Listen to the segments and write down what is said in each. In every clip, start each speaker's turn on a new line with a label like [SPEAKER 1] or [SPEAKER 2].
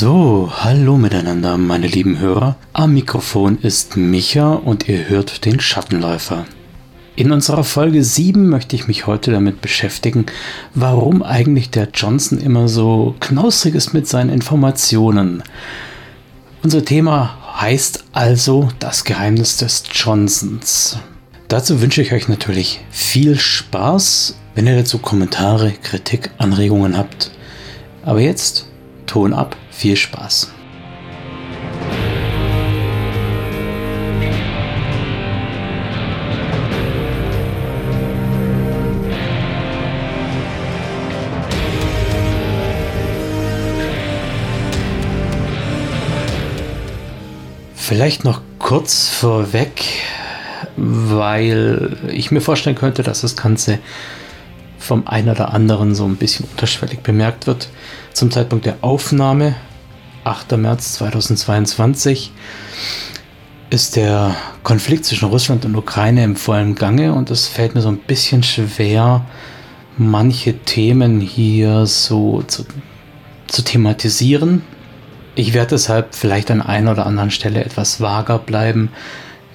[SPEAKER 1] So, hallo miteinander, meine lieben Hörer. Am Mikrofon ist Micha und ihr hört den Schattenläufer. In unserer Folge 7 möchte ich mich heute damit beschäftigen, warum eigentlich der Johnson immer so knausrig ist mit seinen Informationen. Unser Thema heißt also das Geheimnis des Johnsons. Dazu wünsche ich euch natürlich viel Spaß, wenn ihr dazu Kommentare, Kritik, Anregungen habt. Aber jetzt Ton ab, viel Spaß. Vielleicht noch kurz vorweg, weil ich mir vorstellen könnte, dass das Ganze vom einen oder anderen so ein bisschen unterschwellig bemerkt wird. Zum Zeitpunkt der Aufnahme, 8. März 2022, ist der Konflikt zwischen Russland und Ukraine im vollen Gange und es fällt mir so ein bisschen schwer, manche Themen hier so zu, zu thematisieren. Ich werde deshalb vielleicht an einer oder anderen Stelle etwas vager bleiben,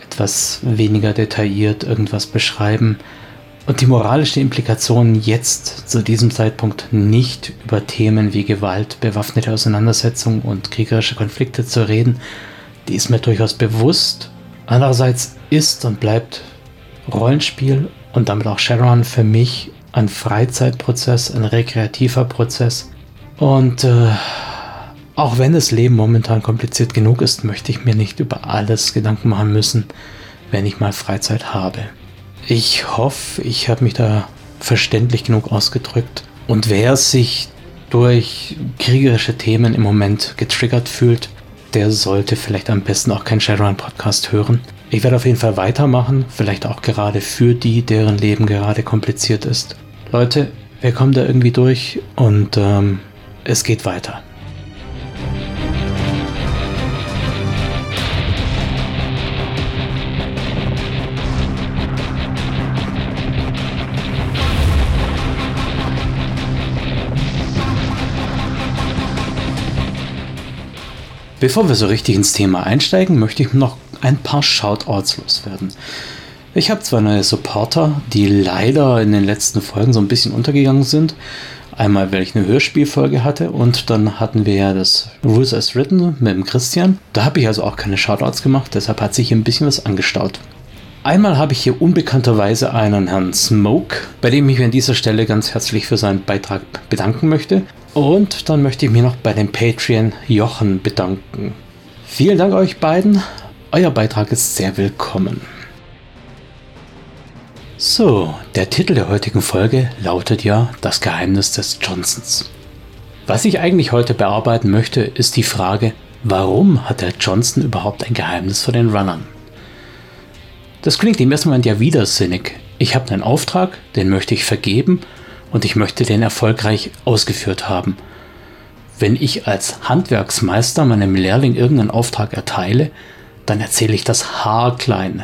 [SPEAKER 1] etwas weniger detailliert irgendwas beschreiben und die moralische Implikation jetzt zu diesem Zeitpunkt nicht über Themen wie Gewalt, bewaffnete Auseinandersetzung und kriegerische Konflikte zu reden, die ist mir durchaus bewusst. Andererseits ist und bleibt Rollenspiel und damit auch Shadowrun für mich ein Freizeitprozess, ein rekreativer Prozess. Und äh, auch wenn das Leben momentan kompliziert genug ist, möchte ich mir nicht über alles Gedanken machen müssen, wenn ich mal Freizeit habe. Ich hoffe, ich habe mich da verständlich genug ausgedrückt. Und wer sich durch kriegerische Themen im Moment getriggert fühlt, der sollte vielleicht am besten auch keinen Shadowrun-Podcast hören. Ich werde auf jeden Fall weitermachen, vielleicht auch gerade für die, deren Leben gerade kompliziert ist. Leute, wir kommen da irgendwie durch und ähm, es geht weiter. Bevor wir so richtig ins Thema einsteigen, möchte ich noch ein paar Shoutouts loswerden. Ich habe zwei neue Supporter, die leider in den letzten Folgen so ein bisschen untergegangen sind. Einmal, weil ich eine Hörspielfolge hatte und dann hatten wir ja das Rules as Written mit dem Christian. Da habe ich also auch keine Shoutouts gemacht, deshalb hat sich hier ein bisschen was angestaut. Einmal habe ich hier unbekannterweise einen Herrn Smoke, bei dem ich mich an dieser Stelle ganz herzlich für seinen Beitrag bedanken möchte. Und dann möchte ich mich noch bei dem Patreon Jochen bedanken. Vielen Dank euch beiden. Euer Beitrag ist sehr willkommen. So, der Titel der heutigen Folge lautet ja Das Geheimnis des Johnsons. Was ich eigentlich heute bearbeiten möchte, ist die Frage, warum hat der Johnson überhaupt ein Geheimnis vor den Runnern? Das klingt im ersten Moment ja widersinnig. Ich habe einen Auftrag, den möchte ich vergeben und ich möchte den erfolgreich ausgeführt haben. Wenn ich als Handwerksmeister meinem Lehrling irgendeinen Auftrag erteile, dann erzähle ich das haarklein.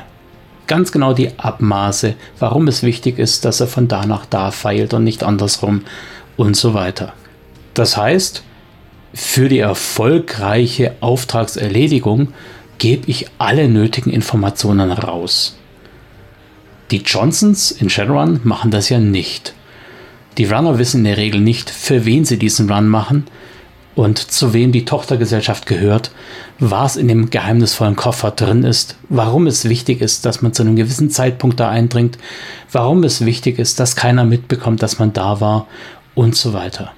[SPEAKER 1] Ganz genau die Abmaße, warum es wichtig ist, dass er von da nach da feilt und nicht andersrum und so weiter. Das heißt, für die erfolgreiche Auftragserledigung gebe ich alle nötigen Informationen raus. Die Johnsons in Shadowrun machen das ja nicht. Die Runner wissen in der Regel nicht, für wen sie diesen Run machen und zu wem die Tochtergesellschaft gehört, was in dem geheimnisvollen Koffer drin ist, warum es wichtig ist, dass man zu einem gewissen Zeitpunkt da eindringt, warum es wichtig ist, dass keiner mitbekommt, dass man da war und so weiter.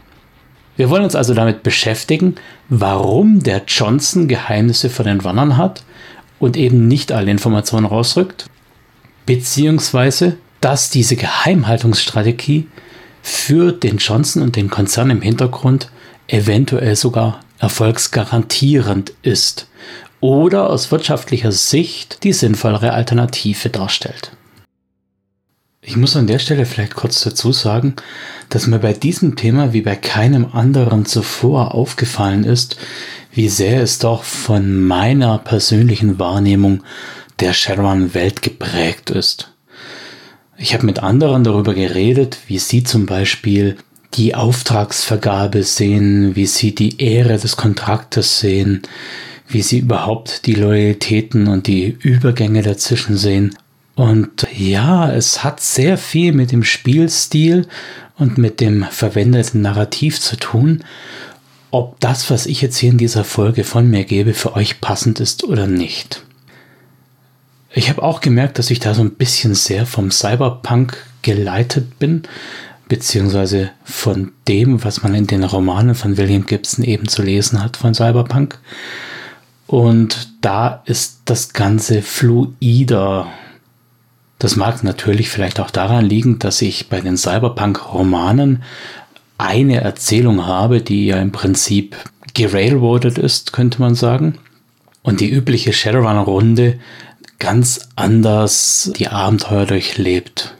[SPEAKER 1] Wir wollen uns also damit beschäftigen, warum der Johnson Geheimnisse vor den Runnern hat und eben nicht alle Informationen rausrückt, beziehungsweise dass diese Geheimhaltungsstrategie für den Johnson und den Konzern im Hintergrund eventuell sogar erfolgsgarantierend ist oder aus wirtschaftlicher Sicht die sinnvollere Alternative darstellt. Ich muss an der Stelle vielleicht kurz dazu sagen, dass mir bei diesem Thema wie bei keinem anderen zuvor aufgefallen ist, wie sehr es doch von meiner persönlichen Wahrnehmung der Shadowrun-Welt geprägt ist. Ich habe mit anderen darüber geredet, wie sie zum Beispiel die Auftragsvergabe sehen, wie sie die Ehre des Kontraktes sehen, wie sie überhaupt die Loyalitäten und die Übergänge dazwischen sehen. Und ja, es hat sehr viel mit dem Spielstil und mit dem verwendeten Narrativ zu tun, ob das, was ich jetzt hier in dieser Folge von mir gebe, für euch passend ist oder nicht. Ich habe auch gemerkt, dass ich da so ein bisschen sehr vom Cyberpunk geleitet bin, beziehungsweise von dem, was man in den Romanen von William Gibson eben zu lesen hat von Cyberpunk. Und da ist das Ganze fluider. Das mag natürlich vielleicht auch daran liegen, dass ich bei den Cyberpunk-Romanen eine Erzählung habe, die ja im Prinzip gerailroadet ist, könnte man sagen. Und die übliche Shadowrun-Runde ganz anders die Abenteuer durchlebt.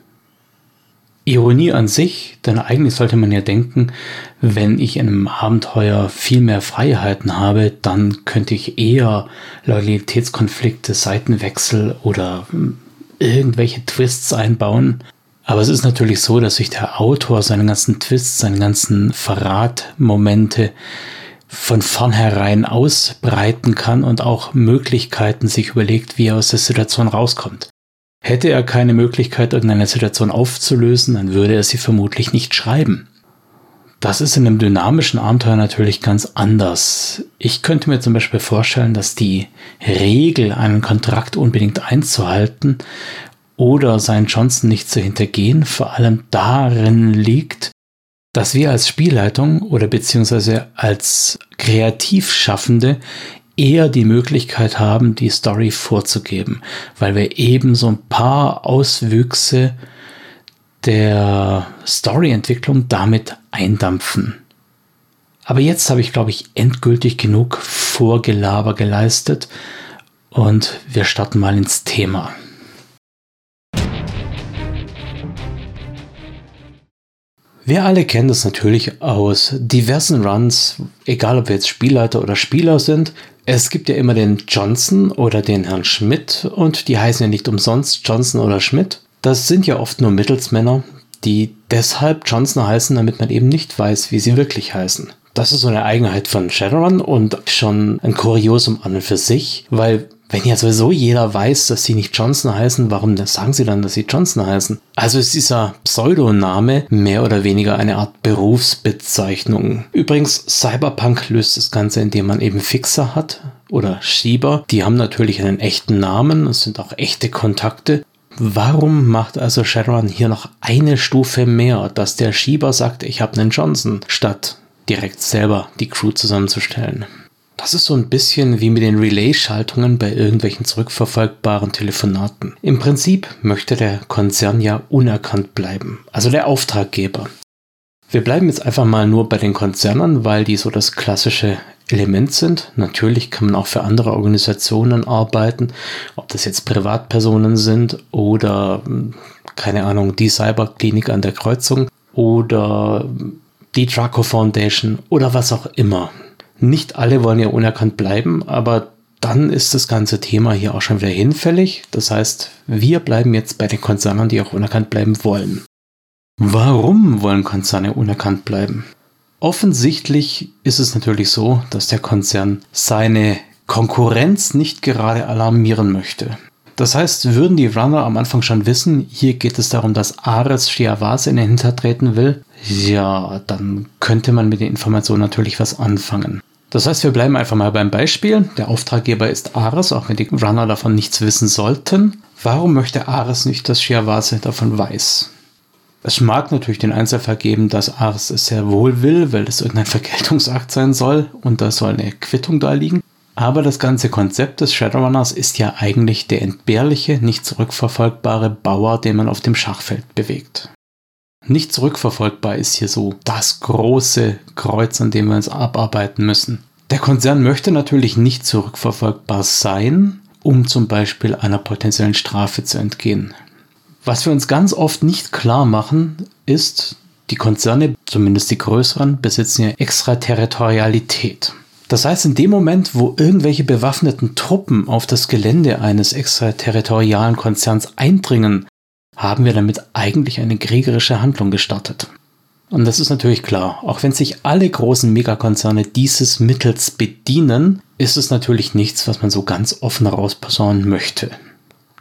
[SPEAKER 1] Ironie an sich, denn eigentlich sollte man ja denken, wenn ich in einem Abenteuer viel mehr Freiheiten habe, dann könnte ich eher Loyalitätskonflikte, Seitenwechsel oder hm, irgendwelche Twists einbauen. Aber es ist natürlich so, dass sich der Autor seine ganzen Twists, seine ganzen Verratmomente von vornherein ausbreiten kann und auch Möglichkeiten sich überlegt, wie er aus der Situation rauskommt. Hätte er keine Möglichkeit, irgendeine Situation aufzulösen, dann würde er sie vermutlich nicht schreiben. Das ist in einem dynamischen Abenteuer natürlich ganz anders. Ich könnte mir zum Beispiel vorstellen, dass die Regel, einen Kontrakt unbedingt einzuhalten oder seinen Johnson nicht zu hintergehen, vor allem darin liegt, dass wir als Spielleitung oder beziehungsweise als Kreativschaffende eher die Möglichkeit haben, die Story vorzugeben, weil wir eben so ein paar Auswüchse der Storyentwicklung damit eindampfen. Aber jetzt habe ich, glaube ich, endgültig genug Vorgelaber geleistet und wir starten mal ins Thema. Wir alle kennen das natürlich aus diversen Runs, egal ob wir jetzt Spielleiter oder Spieler sind. Es gibt ja immer den Johnson oder den Herrn Schmidt und die heißen ja nicht umsonst Johnson oder Schmidt. Das sind ja oft nur Mittelsmänner, die deshalb Johnson heißen, damit man eben nicht weiß, wie sie wirklich heißen. Das ist so eine Eigenheit von Shadowrun und schon ein Kuriosum an und für sich, weil wenn ja sowieso jeder weiß, dass sie nicht Johnson heißen, warum sagen sie dann, dass sie Johnson heißen? Also ist dieser Pseudoname mehr oder weniger eine Art Berufsbezeichnung. Übrigens, Cyberpunk löst das Ganze, indem man eben Fixer hat oder Schieber. Die haben natürlich einen echten Namen, es sind auch echte Kontakte. Warum macht also Shadowrun hier noch eine Stufe mehr, dass der Schieber sagt, ich habe einen Johnson, statt direkt selber die Crew zusammenzustellen? Das ist so ein bisschen wie mit den Relay-Schaltungen bei irgendwelchen zurückverfolgbaren Telefonaten. Im Prinzip möchte der Konzern ja unerkannt bleiben, also der Auftraggeber. Wir bleiben jetzt einfach mal nur bei den Konzernen, weil die so das klassische Element sind. Natürlich kann man auch für andere Organisationen arbeiten, ob das jetzt Privatpersonen sind oder keine Ahnung, die Cyberklinik an der Kreuzung oder die Draco Foundation oder was auch immer. Nicht alle wollen ja unerkannt bleiben, aber dann ist das ganze Thema hier auch schon wieder hinfällig. Das heißt, wir bleiben jetzt bei den Konzernen, die auch unerkannt bleiben wollen. Warum wollen Konzerne unerkannt bleiben? Offensichtlich ist es natürlich so, dass der Konzern seine Konkurrenz nicht gerade alarmieren möchte. Das heißt, würden die Runner am Anfang schon wissen, hier geht es darum, dass Ares Shiawase in den Hintertreten will, ja, dann könnte man mit den Informationen natürlich was anfangen. Das heißt, wir bleiben einfach mal beim Beispiel. Der Auftraggeber ist Ares, auch wenn die Runner davon nichts wissen sollten. Warum möchte Ares nicht, dass Shiawase davon weiß? Es mag natürlich den Einzelfall geben, dass Ares es sehr wohl will, weil es irgendein Vergeltungsakt sein soll und da soll eine Quittung da liegen. Aber das ganze Konzept des Shadowrunners ist ja eigentlich der entbehrliche, nicht zurückverfolgbare Bauer, den man auf dem Schachfeld bewegt. Nicht zurückverfolgbar ist hier so das große Kreuz, an dem wir uns abarbeiten müssen. Der Konzern möchte natürlich nicht zurückverfolgbar sein, um zum Beispiel einer potenziellen Strafe zu entgehen. Was wir uns ganz oft nicht klar machen, ist, die Konzerne, zumindest die größeren, besitzen ja Extraterritorialität. Das heißt, in dem Moment, wo irgendwelche bewaffneten Truppen auf das Gelände eines extraterritorialen Konzerns eindringen, haben wir damit eigentlich eine kriegerische Handlung gestartet. Und das ist natürlich klar. Auch wenn sich alle großen Megakonzerne dieses Mittels bedienen, ist es natürlich nichts, was man so ganz offen rausposaunen möchte.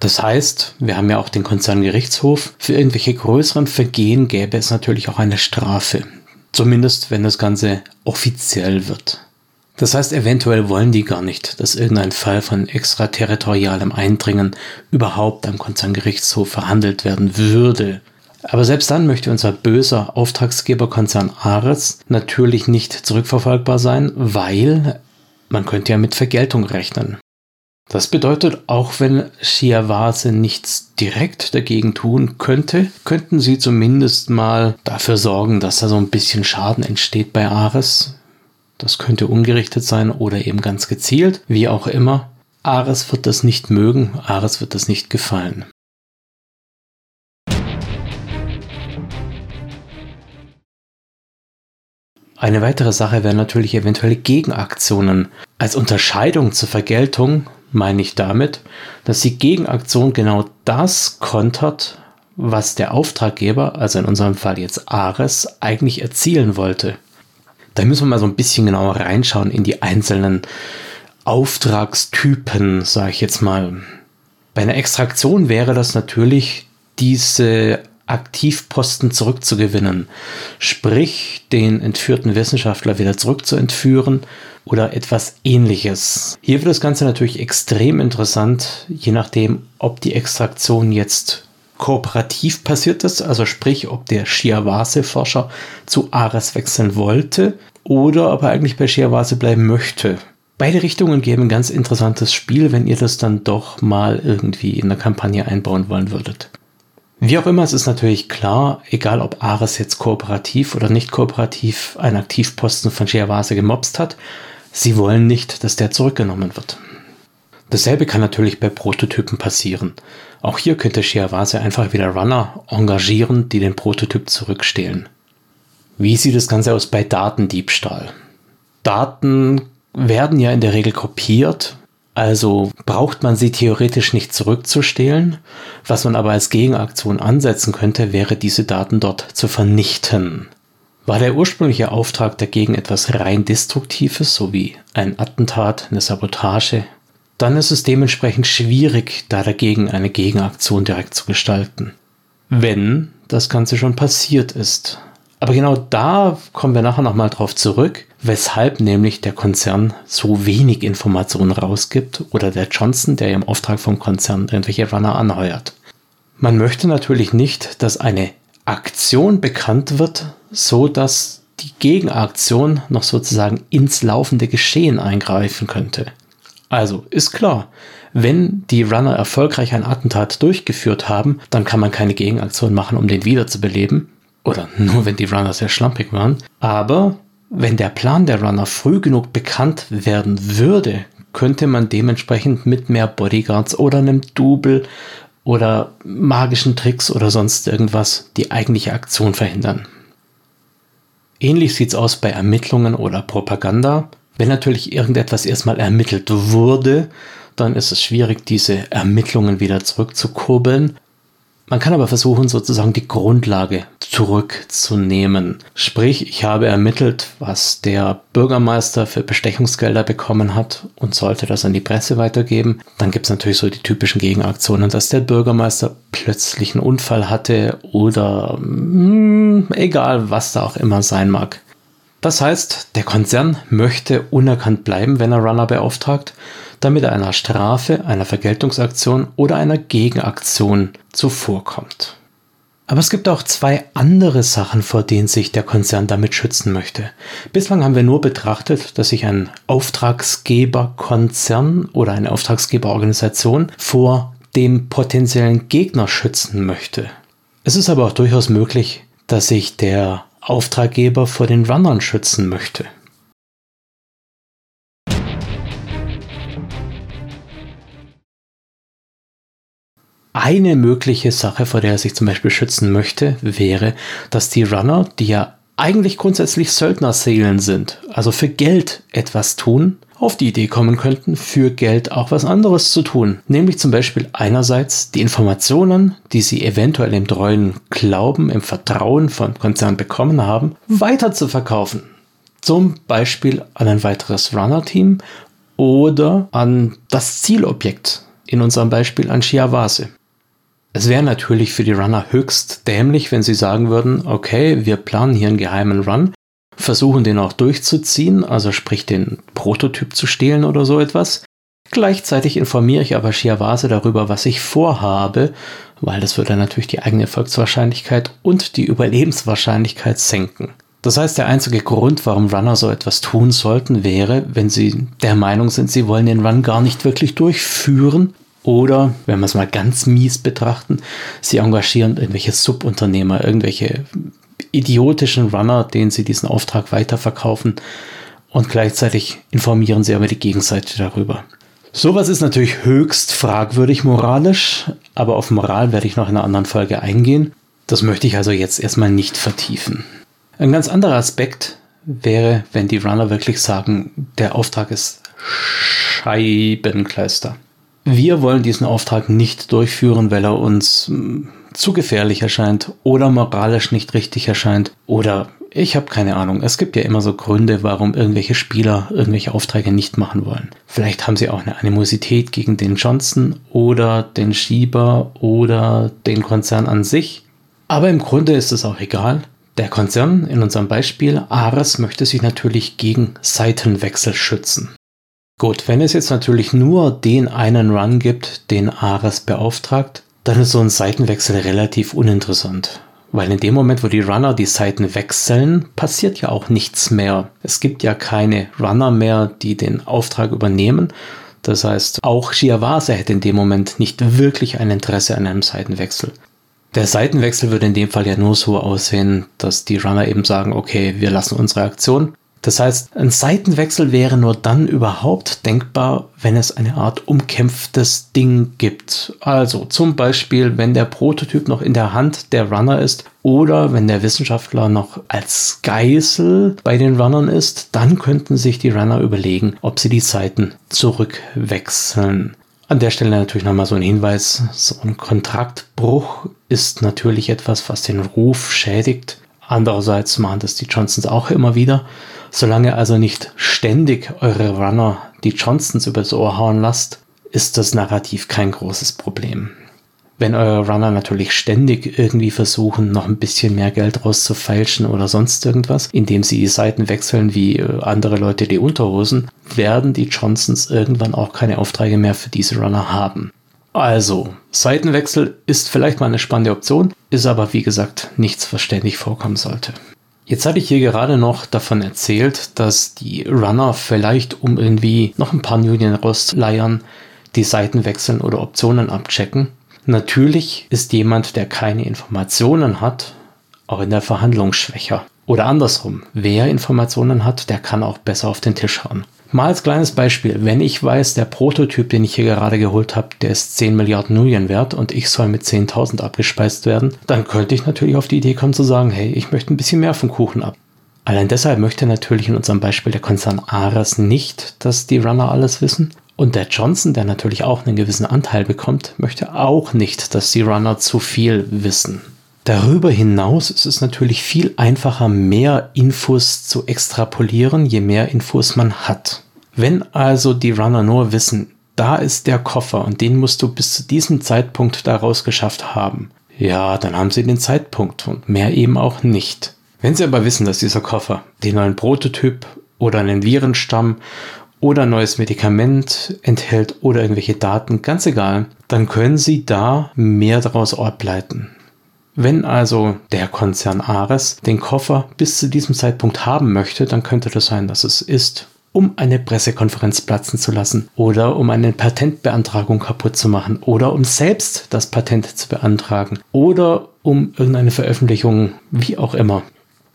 [SPEAKER 1] Das heißt, wir haben ja auch den Konzerngerichtshof. Für irgendwelche größeren Vergehen gäbe es natürlich auch eine Strafe. Zumindest, wenn das Ganze offiziell wird. Das heißt, eventuell wollen die gar nicht, dass irgendein Fall von extraterritorialem Eindringen überhaupt am Konzerngerichtshof verhandelt werden würde. Aber selbst dann möchte unser böser Auftragsgeberkonzern Ares natürlich nicht zurückverfolgbar sein, weil man könnte ja mit Vergeltung rechnen. Das bedeutet, auch wenn Shiawase nichts direkt dagegen tun könnte, könnten sie zumindest mal dafür sorgen, dass da so ein bisschen Schaden entsteht bei Ares. Das könnte ungerichtet sein oder eben ganz gezielt, wie auch immer. Ares wird das nicht mögen, Ares wird das nicht gefallen. Eine weitere Sache wären natürlich eventuelle Gegenaktionen. Als Unterscheidung zur Vergeltung meine ich damit, dass die Gegenaktion genau das kontert, was der Auftraggeber, also in unserem Fall jetzt Ares, eigentlich erzielen wollte. Da müssen wir mal so ein bisschen genauer reinschauen in die einzelnen Auftragstypen, sage ich jetzt mal. Bei einer Extraktion wäre das natürlich diese Aktivposten zurückzugewinnen, sprich den entführten Wissenschaftler wieder zurückzuentführen oder etwas ähnliches. Hier wird das Ganze natürlich extrem interessant, je nachdem, ob die Extraktion jetzt kooperativ passiert ist, also sprich, ob der Shiawase-Forscher zu Ares wechseln wollte oder ob er eigentlich bei Shiawase bleiben möchte. Beide Richtungen geben ein ganz interessantes Spiel, wenn ihr das dann doch mal irgendwie in der Kampagne einbauen wollen würdet. Wie auch immer, es ist natürlich klar, egal ob Ares jetzt kooperativ oder nicht kooperativ einen Aktivposten von Shiawase gemobst hat, sie wollen nicht, dass der zurückgenommen wird. Dasselbe kann natürlich bei Prototypen passieren. Auch hier könnte Shiawase einfach wieder Runner engagieren, die den Prototyp zurückstehlen. Wie sieht das Ganze aus bei Datendiebstahl? Daten werden ja in der Regel kopiert also braucht man sie theoretisch nicht zurückzustehlen. Was man aber als Gegenaktion ansetzen könnte, wäre diese Daten dort zu vernichten. War der ursprüngliche Auftrag dagegen etwas rein Destruktives, so wie ein Attentat, eine Sabotage, dann ist es dementsprechend schwierig, da dagegen eine Gegenaktion direkt zu gestalten. Wenn das Ganze schon passiert ist. Aber genau da kommen wir nachher nochmal drauf zurück, weshalb nämlich der Konzern so wenig Informationen rausgibt oder der Johnson, der im Auftrag vom Konzern irgendwelche Runner anheuert. Man möchte natürlich nicht, dass eine Aktion bekannt wird, so dass die Gegenaktion noch sozusagen ins laufende Geschehen eingreifen könnte. Also ist klar, wenn die Runner erfolgreich ein Attentat durchgeführt haben, dann kann man keine Gegenaktion machen, um den wiederzubeleben. Oder nur wenn die Runner sehr schlampig waren. Aber wenn der Plan der Runner früh genug bekannt werden würde, könnte man dementsprechend mit mehr Bodyguards oder einem Double oder magischen Tricks oder sonst irgendwas die eigentliche Aktion verhindern. Ähnlich sieht es aus bei Ermittlungen oder Propaganda. Wenn natürlich irgendetwas erstmal ermittelt wurde, dann ist es schwierig, diese Ermittlungen wieder zurückzukurbeln. Man kann aber versuchen, sozusagen die Grundlage zurückzunehmen. Sprich, ich habe ermittelt, was der Bürgermeister für Bestechungsgelder bekommen hat und sollte das an die Presse weitergeben. Dann gibt es natürlich so die typischen Gegenaktionen, dass der Bürgermeister plötzlich einen Unfall hatte oder mh, hm, egal, was da auch immer sein mag. Das heißt, der Konzern möchte unerkannt bleiben, wenn er Runner beauftragt damit er einer Strafe, einer Vergeltungsaktion oder einer Gegenaktion zuvorkommt. Aber es gibt auch zwei andere Sachen, vor denen sich der Konzern damit schützen möchte. Bislang haben wir nur betrachtet, dass sich ein Auftragsgeberkonzern oder eine Auftragsgeberorganisation vor dem potenziellen Gegner schützen möchte. Es ist aber auch durchaus möglich, dass sich der Auftraggeber vor den Runnern schützen möchte. Eine mögliche Sache, vor der er sich zum Beispiel schützen möchte, wäre, dass die Runner, die ja eigentlich grundsätzlich Söldnerseelen sind, also für Geld etwas tun, auf die Idee kommen könnten, für Geld auch was anderes zu tun. Nämlich zum Beispiel einerseits die Informationen, die sie eventuell im treuen Glauben, im Vertrauen von Konzernen bekommen haben, weiter zu verkaufen. Zum Beispiel an ein weiteres Runner-Team oder an das Zielobjekt, in unserem Beispiel an Shiawase. Es wäre natürlich für die Runner höchst dämlich, wenn sie sagen würden, okay, wir planen hier einen geheimen Run, versuchen den auch durchzuziehen, also sprich den Prototyp zu stehlen oder so etwas. Gleichzeitig informiere ich aber Shiawase darüber, was ich vorhabe, weil das würde natürlich die eigene Erfolgswahrscheinlichkeit und die Überlebenswahrscheinlichkeit senken. Das heißt, der einzige Grund, warum Runner so etwas tun sollten, wäre, wenn sie der Meinung sind, sie wollen den Run gar nicht wirklich durchführen. Oder, wenn wir es mal ganz mies betrachten, sie engagieren irgendwelche Subunternehmer, irgendwelche idiotischen Runner, denen sie diesen Auftrag weiterverkaufen und gleichzeitig informieren sie aber die Gegenseite darüber. Sowas ist natürlich höchst fragwürdig moralisch, aber auf Moral werde ich noch in einer anderen Folge eingehen. Das möchte ich also jetzt erstmal nicht vertiefen. Ein ganz anderer Aspekt wäre, wenn die Runner wirklich sagen, der Auftrag ist Scheibenkleister. Wir wollen diesen Auftrag nicht durchführen, weil er uns hm, zu gefährlich erscheint oder moralisch nicht richtig erscheint oder ich habe keine Ahnung. Es gibt ja immer so Gründe, warum irgendwelche Spieler irgendwelche Aufträge nicht machen wollen. Vielleicht haben sie auch eine Animosität gegen den Johnson oder den Schieber oder den Konzern an sich. Aber im Grunde ist es auch egal. Der Konzern, in unserem Beispiel Ares, möchte sich natürlich gegen Seitenwechsel schützen. Gut, wenn es jetzt natürlich nur den einen Run gibt, den Ares beauftragt, dann ist so ein Seitenwechsel relativ uninteressant. Weil in dem Moment, wo die Runner die Seiten wechseln, passiert ja auch nichts mehr. Es gibt ja keine Runner mehr, die den Auftrag übernehmen. Das heißt, auch Shiawase hätte in dem Moment nicht wirklich ein Interesse an einem Seitenwechsel. Der Seitenwechsel würde in dem Fall ja nur so aussehen, dass die Runner eben sagen, okay, wir lassen unsere Aktion. Das heißt, ein Seitenwechsel wäre nur dann überhaupt denkbar, wenn es eine Art umkämpftes Ding gibt. Also zum Beispiel, wenn der Prototyp noch in der Hand der Runner ist oder wenn der Wissenschaftler noch als Geisel bei den Runnern ist, dann könnten sich die Runner überlegen, ob sie die Seiten zurückwechseln. An der Stelle natürlich nochmal so ein Hinweis, so ein Kontraktbruch ist natürlich etwas, was den Ruf schädigt. Andererseits machen das die Johnsons auch immer wieder. Solange also nicht ständig eure Runner die Johnsons übers Ohr hauen lasst, ist das Narrativ kein großes Problem. Wenn eure Runner natürlich ständig irgendwie versuchen, noch ein bisschen mehr Geld rauszufeilschen oder sonst irgendwas, indem sie die Seiten wechseln wie äh, andere Leute die Unterhosen, werden die Johnsons irgendwann auch keine Aufträge mehr für diese Runner haben. Also, Seitenwechsel ist vielleicht mal eine spannende Option, ist aber wie gesagt nichts, was ständig vorkommen sollte. Jetzt hatte ich hier gerade noch davon erzählt, dass die Runner vielleicht um irgendwie noch ein paar Union rausleiern, die Seiten wechseln oder Optionen abchecken. Natürlich ist jemand, der keine Informationen hat, auch in der Verhandlung schwächer. Oder andersrum, wer Informationen hat, der kann auch besser auf den Tisch hauen. Mal als kleines Beispiel, wenn ich weiß, der Prototyp, den ich hier gerade geholt habe, der ist 10 Milliarden Nuyen wert und ich soll mit 10.000 abgespeist werden, dann könnte ich natürlich auf die Idee kommen zu sagen, hey, ich möchte ein bisschen mehr vom Kuchen ab. Allein deshalb möchte natürlich in unserem Beispiel der Konzern Ares nicht, dass die Runner alles wissen. Und der Johnson, der natürlich auch einen gewissen Anteil bekommt, möchte auch nicht, dass die Runner zu viel wissen. Darüber hinaus ist es natürlich viel einfacher, mehr Infos zu extrapolieren, je mehr Infos man hat. Wenn also die Runner nur wissen, da ist der Koffer und den musst du bis zu diesem Zeitpunkt daraus geschafft haben, ja, dann haben sie den Zeitpunkt und mehr eben auch nicht. Wenn sie aber wissen, dass dieser Koffer den neuen Prototyp oder einen Virenstamm oder ein neues Medikament enthält oder irgendwelche Daten, ganz egal, dann können Sie da mehr daraus ableiten. Wenn also der Konzern Ares den Koffer bis zu diesem Zeitpunkt haben möchte, dann könnte das sein, dass es ist, um eine Pressekonferenz platzen zu lassen oder um eine Patentbeantragung kaputt zu machen oder um selbst das Patent zu beantragen oder um irgendeine Veröffentlichung, wie auch immer.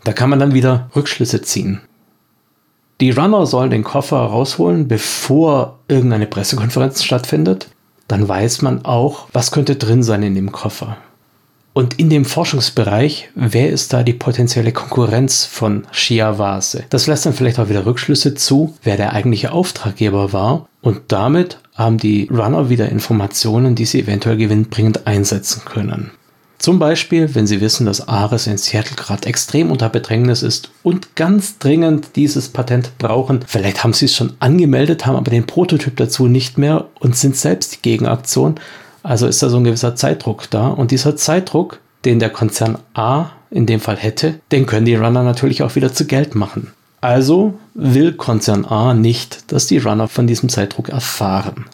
[SPEAKER 1] Da kann man dann wieder Rückschlüsse ziehen. Die Runner sollen den Koffer rausholen, bevor irgendeine Pressekonferenz stattfindet. Dann weiß man auch, was könnte drin sein in dem Koffer. Und in dem Forschungsbereich, wer ist da die potenzielle Konkurrenz von Shiawase? Das lässt dann vielleicht auch wieder Rückschlüsse zu, wer der eigentliche Auftraggeber war. Und damit haben die Runner wieder Informationen, die sie eventuell gewinnbringend einsetzen können. Zum Beispiel, wenn Sie wissen, dass Ares in Seattle gerade extrem unter Bedrängnis ist und ganz dringend dieses Patent brauchen. Vielleicht haben Sie es schon angemeldet, haben aber den Prototyp dazu nicht mehr und sind selbst die Gegenaktion. Also ist da so ein gewisser Zeitdruck da. Und dieser Zeitdruck, den der Konzern A in dem Fall hätte, den können die Runner natürlich auch wieder zu Geld machen. Also will Konzern A nicht, dass die Runner von diesem Zeitdruck erfahren.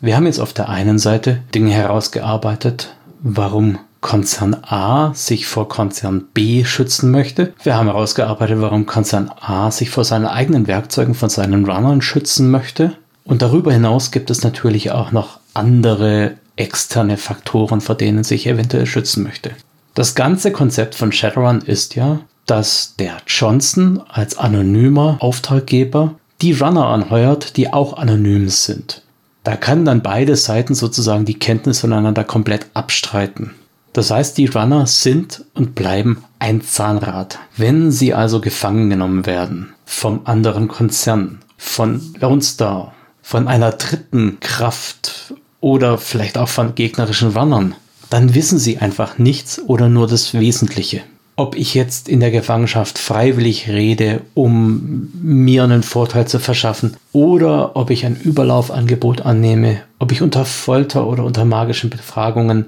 [SPEAKER 1] Wir haben jetzt auf der einen Seite Dinge herausgearbeitet, warum Konzern A sich vor Konzern B schützen möchte. Wir haben herausgearbeitet, warum Konzern A sich vor seinen eigenen Werkzeugen von seinen Runnern schützen möchte. Und darüber hinaus gibt es natürlich auch noch andere externe Faktoren, vor denen sich eventuell schützen möchte. Das ganze Konzept von Shadowrun ist ja, dass der Johnson als anonymer Auftraggeber die Runner anheuert, die auch anonym sind. Da kann dann beide Seiten sozusagen die Kenntnis voneinander komplett abstreiten. Das heißt, die Runner sind und bleiben ein Zahnrad. Wenn sie also gefangen genommen werden vom anderen Konzern, von Lone Star, von einer dritten Kraft oder vielleicht auch von gegnerischen Runnern, dann wissen sie einfach nichts oder nur das Wesentliche ob ich jetzt in der Gefangenschaft freiwillig rede, um mir einen Vorteil zu verschaffen, oder ob ich ein Überlaufangebot annehme, ob ich unter Folter oder unter magischen Befragungen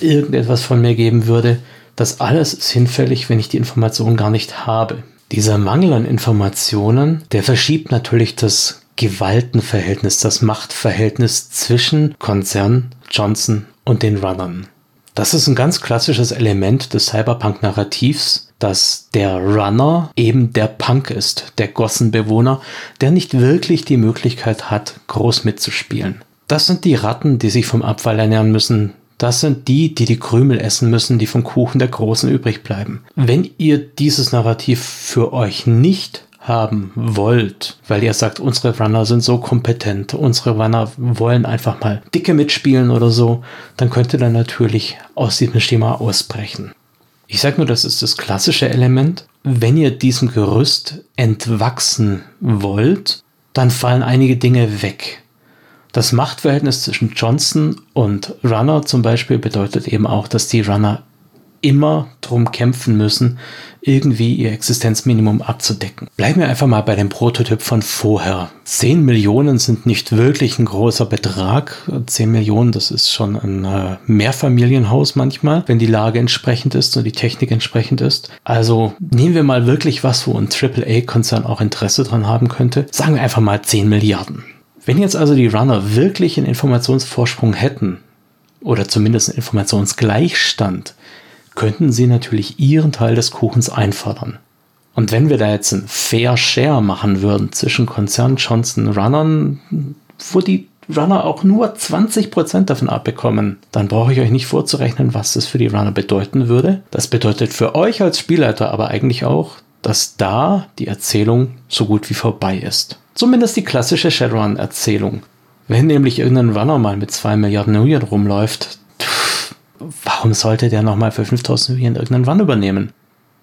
[SPEAKER 1] irgendetwas von mir geben würde, das alles ist hinfällig, wenn ich die Information gar nicht habe. Dieser Mangel an Informationen, der verschiebt natürlich das Gewaltenverhältnis, das Machtverhältnis zwischen Konzern, Johnson und den Runnern. Das ist ein ganz klassisches Element des Cyberpunk-Narrativs, dass der Runner eben der Punk ist, der Gossenbewohner, der nicht wirklich die Möglichkeit hat, groß mitzuspielen. Das sind die Ratten, die sich vom Abfall ernähren müssen. Das sind die, die die Krümel essen müssen, die vom Kuchen der Großen übrig bleiben. Wenn ihr dieses Narrativ für euch nicht haben wollt, weil ihr sagt, unsere Runner sind so kompetent, unsere Runner wollen einfach mal dicke mitspielen oder so, dann könnt ihr dann natürlich aus diesem Schema ausbrechen. Ich sage nur, das ist das klassische Element. Wenn ihr diesem Gerüst entwachsen wollt, dann fallen einige Dinge weg. Das Machtverhältnis zwischen Johnson und Runner zum Beispiel bedeutet eben auch, dass die Runner immer drum kämpfen müssen, irgendwie ihr Existenzminimum abzudecken. Bleiben wir einfach mal bei dem Prototyp von vorher. 10 Millionen sind nicht wirklich ein großer Betrag. 10 Millionen, das ist schon ein äh, Mehrfamilienhaus manchmal, wenn die Lage entsprechend ist und die Technik entsprechend ist. Also nehmen wir mal wirklich was, wo ein AAA-Konzern auch Interesse dran haben könnte. Sagen wir einfach mal 10 Milliarden. Wenn jetzt also die Runner wirklich einen Informationsvorsprung hätten, oder zumindest einen Informationsgleichstand, könnten sie natürlich ihren Teil des Kuchens einfordern. Und wenn wir da jetzt ein Fair Share machen würden zwischen Konzern Johnson Runnern, wo die Runner auch nur 20% davon abbekommen, dann brauche ich euch nicht vorzurechnen, was das für die Runner bedeuten würde. Das bedeutet für euch als Spielleiter aber eigentlich auch, dass da die Erzählung so gut wie vorbei ist. Zumindest die klassische Shadowrun-Erzählung. Wenn nämlich irgendein Runner mal mit 2 Milliarden Nuyen rumläuft, warum sollte der nochmal für 5000 Nuyen irgendeinen Run übernehmen?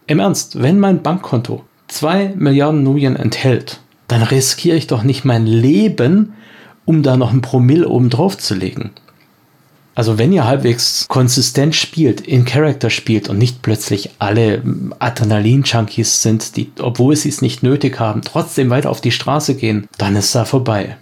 [SPEAKER 1] Im Ernst, wenn mein Bankkonto 2 Milliarden Nuyen enthält, dann riskiere ich doch nicht mein Leben, um da noch ein Promille oben drauf zu legen. Also wenn ihr halbwegs konsistent spielt, in Character spielt und nicht plötzlich alle Adrenalin-Junkies sind, die, obwohl sie es nicht nötig haben, trotzdem weiter auf die Straße gehen, dann ist da vorbei.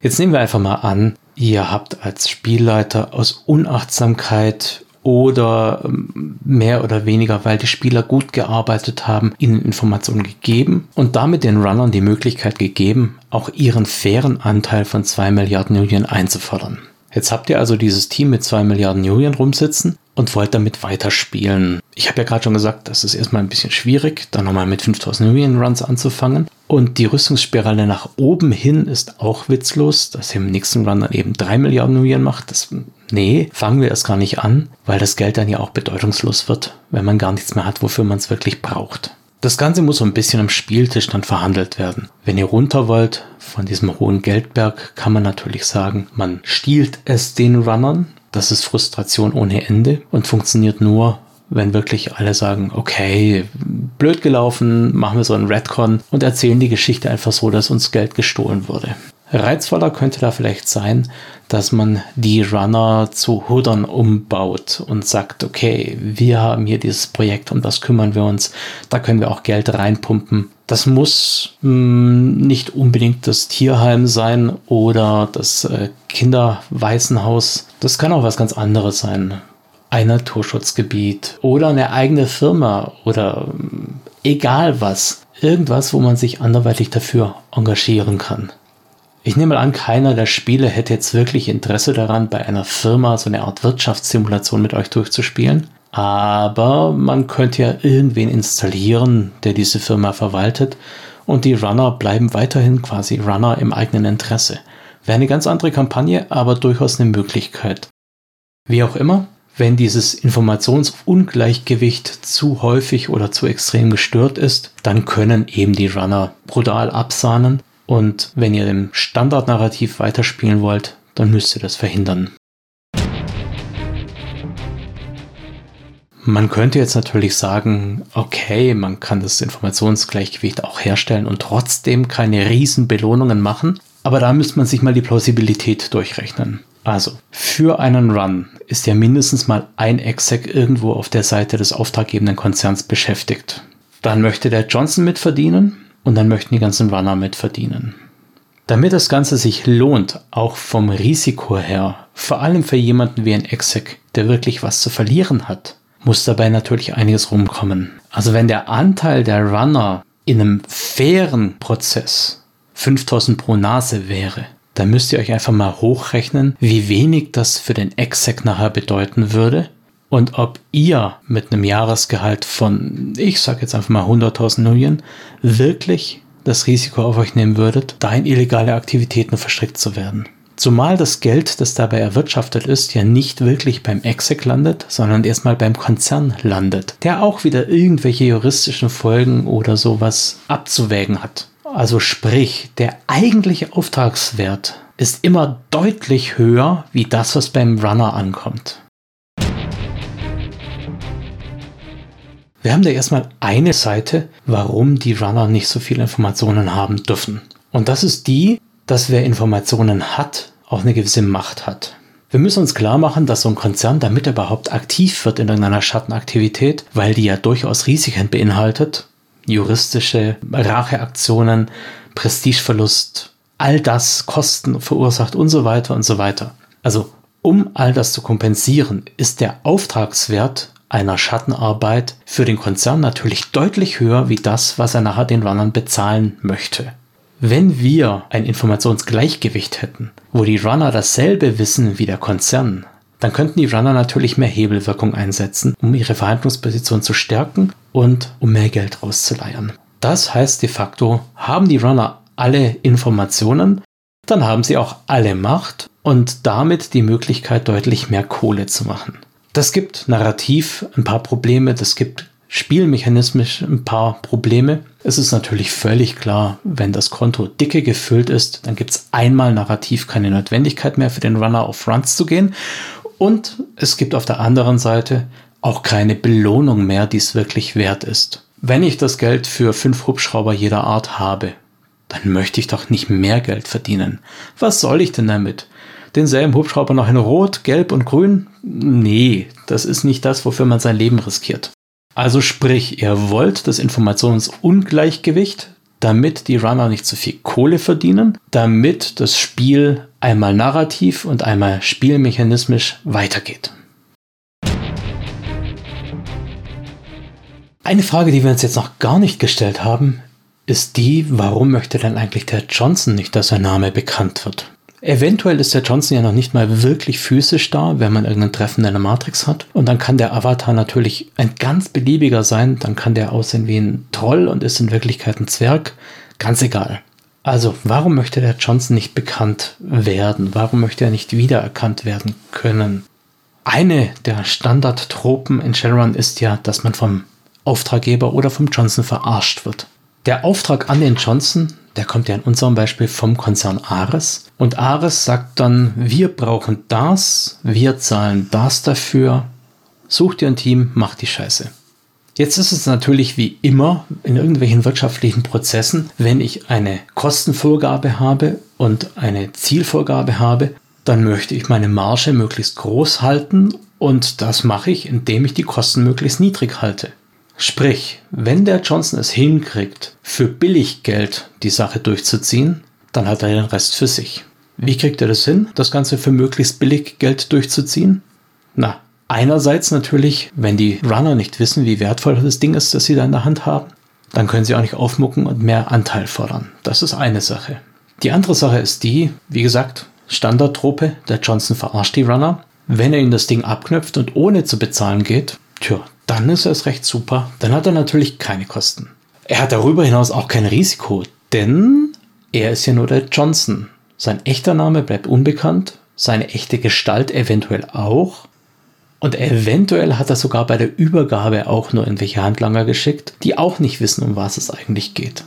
[SPEAKER 1] Jetzt nehmen wir einfach mal an, ihr habt als Spielleiter aus Unachtsamkeit oder ähm, mehr oder weniger, weil die Spieler gut gearbeitet haben, ihnen Informationen gegeben und damit den Runnern die Möglichkeit gegeben, auch ihren fairen Anteil von 2 Milliarden Union einzufordern. Jetzt habt ihr also dieses Team mit 2 Milliarden Union rumsitzen und wollt damit weiterspielen. Ich habe ja gerade schon gesagt, das ist erstmal ein bisschen schwierig, dann nochmal mit 5000 Union Runs anzufangen. Und die Rüstungsspirale nach oben hin ist auch witzlos, dass ihr im nächsten Run dann eben 3 Milliarden Nuyen macht. Das, nee, fangen wir erst gar nicht an, weil das Geld dann ja auch bedeutungslos wird, wenn man gar nichts mehr hat, wofür man es wirklich braucht. Das Ganze muss so ein bisschen am Spieltisch dann verhandelt werden. Wenn ihr runter wollt von diesem hohen Geldberg, kann man natürlich sagen, man stiehlt es den Runnern. Das ist Frustration ohne Ende und funktioniert nur, wenn wirklich alle sagen, okay, blöd gelaufen, machen wir so einen Redcon und erzählen die Geschichte einfach so, dass uns Geld gestohlen wurde. Reizvoller könnte da vielleicht sein, dass man die Runner zu Hoodern umbaut und sagt, okay, wir haben hier dieses Projekt, um das kümmern wir uns, da können wir auch Geld reinpumpen. Das muss mh, hm, nicht unbedingt das Tierheim sein oder das äh, Kinderwaisenhaus. Das kann auch was ganz anderes sein. Ein Naturschutzgebiet oder eine eigene Firma oder mh, hm, egal was. Irgendwas, wo man sich anderweitig dafür engagieren kann. Ich nehme mal an, keiner der Spiele hätte jetzt wirklich Interesse daran, bei einer Firma so eine Art Wirtschaftssimulation mit euch durchzuspielen. Aber man könnte ja irgendwen installieren, der diese Firma verwaltet und die Runner bleiben weiterhin quasi Runner im eigenen Interesse. Wäre eine ganz andere Kampagne, aber durchaus eine Möglichkeit. Wie auch immer, wenn dieses Informationsungleichgewicht zu häufig oder zu extrem gestört ist, dann können eben die Runner brutal absahnen und wenn ihr im Standardnarrativ weiterspielen wollt, dann müsst ihr das verhindern. Man könnte jetzt natürlich sagen, okay, man kann das Informationsgleichgewicht auch herstellen und trotzdem keine Riesenbelohnungen machen, aber da müsste man sich mal die Plausibilität durchrechnen. Also, für einen Run ist ja mindestens mal ein Exec irgendwo auf der Seite des auftraggebenden Konzerns beschäftigt. Dann möchte der Johnson mitverdienen, und dann möchten die ganzen Runner mit verdienen. Damit das Ganze sich lohnt, auch vom Risiko her, vor allem für jemanden wie ein Exec, der wirklich was zu verlieren hat, muss dabei natürlich einiges rumkommen. Also wenn der Anteil der Runner in einem fairen Prozess 5000 pro Nase wäre, dann müsst ihr euch einfach mal hochrechnen, wie wenig das für den Exec nachher bedeuten würde und ob ihr mit einem Jahresgehalt von, ich sag jetzt einfach mal 100.000 Nuyen, wirklich das Risiko auf euch nehmen würdet, da in illegale Aktivitäten verstrickt zu werden. Zumal das Geld, das dabei erwirtschaftet ist, ja nicht wirklich beim Exec landet, sondern erstmal beim Konzern landet, der auch wieder irgendwelche juristischen Folgen oder sowas abzuwägen hat. Also sprich, der eigentliche Auftragswert ist immer deutlich höher wie das, was beim Runner ankommt. Wir haben da erstmal eine Seite, warum die Runner nicht so viele Informationen haben dürfen. Und das ist die, dass wer Informationen hat, auch eine gewisse Macht hat. Wir müssen uns klar machen, dass so ein Konzern damit überhaupt aktiv wird in irgendeiner Schattenaktivität, weil die ja durchaus Risiken beinhaltet, juristische Racheaktionen, Prestigeverlust, all das Kosten verursacht und so weiter und so weiter. Also um all das zu kompensieren, ist der Auftragswert einer Schattenarbeit für den Konzern natürlich deutlich höher wie das, was er nachher den Runnern bezahlen möchte. Wenn wir ein Informationsgleichgewicht hätten, wo die Runner dasselbe wissen wie der Konzern, dann könnten die Runner natürlich mehr Hebelwirkung einsetzen, um ihre Verhandlungsposition zu stärken und um mehr Geld rauszuleiern. Das heißt de facto, haben die Runner alle Informationen, dann haben sie auch alle Macht und damit die Möglichkeit, deutlich mehr Kohle zu machen. Das gibt narrativ ein paar Probleme, das gibt spielmechanismisch ein paar Probleme. Es ist natürlich völlig klar, wenn das Konto dicke gefüllt ist, dann gibt es einmal narrativ keine Notwendigkeit mehr für den Runner auf Runs zu gehen. Und es gibt auf der anderen Seite auch keine Belohnung mehr, die es wirklich wert ist. Wenn ich das Geld für fünf Hubschrauber jeder Art habe, dann möchte ich doch nicht mehr Geld verdienen. Was soll ich denn damit? denselben Hubschrauber noch in Rot, Gelb und Grün? Nee, das ist nicht das, wofür man sein Leben riskiert. Also sprich, ihr wollt das Informationsungleichgewicht, damit die Runner nicht zu viel Kohle verdienen, damit das Spiel einmal narrativ und einmal spielmechanismisch weitergeht. Eine Frage, die wir uns jetzt noch gar nicht gestellt haben, ist die, warum möchte denn eigentlich der Johnson nicht, dass sein Name bekannt wird? Eventuell ist der Johnson ja noch nicht mal wirklich physisch da, wenn man irgendein Treffen in der Matrix hat. Und dann kann der Avatar natürlich ein ganz beliebiger sein. Dann kann der aussehen wie ein Troll und ist in Wirklichkeit ein Zwerg. Ganz egal. Also, warum möchte der Johnson nicht bekannt werden? Warum möchte er nicht wiedererkannt werden können? Eine der Standardtropen in Shadowrun ist ja, dass man vom Auftraggeber oder vom Johnson verarscht wird. Der Auftrag an den Johnson, der kommt ja in unserem Beispiel vom Konzern Ares. Und Ares sagt dann, wir brauchen das, wir zahlen das dafür, such dir ein Team, mach die Scheiße. Jetzt ist es natürlich wie immer in irgendwelchen wirtschaftlichen Prozessen, wenn ich eine Kostenvorgabe habe und eine Zielvorgabe habe, dann möchte ich meine Marge möglichst groß halten und das mache ich, indem ich die Kosten möglichst niedrig halte. Sprich, wenn der Johnson es hinkriegt, für Billiggeld die Sache durchzuziehen, dann hat er den Rest für sich. Wie kriegt er das hin, das Ganze für möglichst billig Geld durchzuziehen? Na, Einerseits natürlich, wenn die Runner nicht wissen, wie wertvoll das Ding ist, das sie da in der Hand haben, dann können sie auch nicht aufmucken und mehr Anteil fordern. Das ist eine Sache. Die andere Sache ist die, wie gesagt, Standardtrope, der Johnson verarscht die Runner. Wenn er ihnen das Ding abknöpft und ohne zu bezahlen geht, tja, dann ist es recht super. Dann hat er natürlich keine Kosten. Er hat darüber hinaus auch kein Risiko, denn er ist ja nur der Johnson. Sein echter Name bleibt unbekannt, seine echte Gestalt eventuell auch. Und eventuell hat er sogar bei der Übergabe auch nur irgendwelche Handlanger geschickt, die auch nicht wissen, um was es eigentlich geht.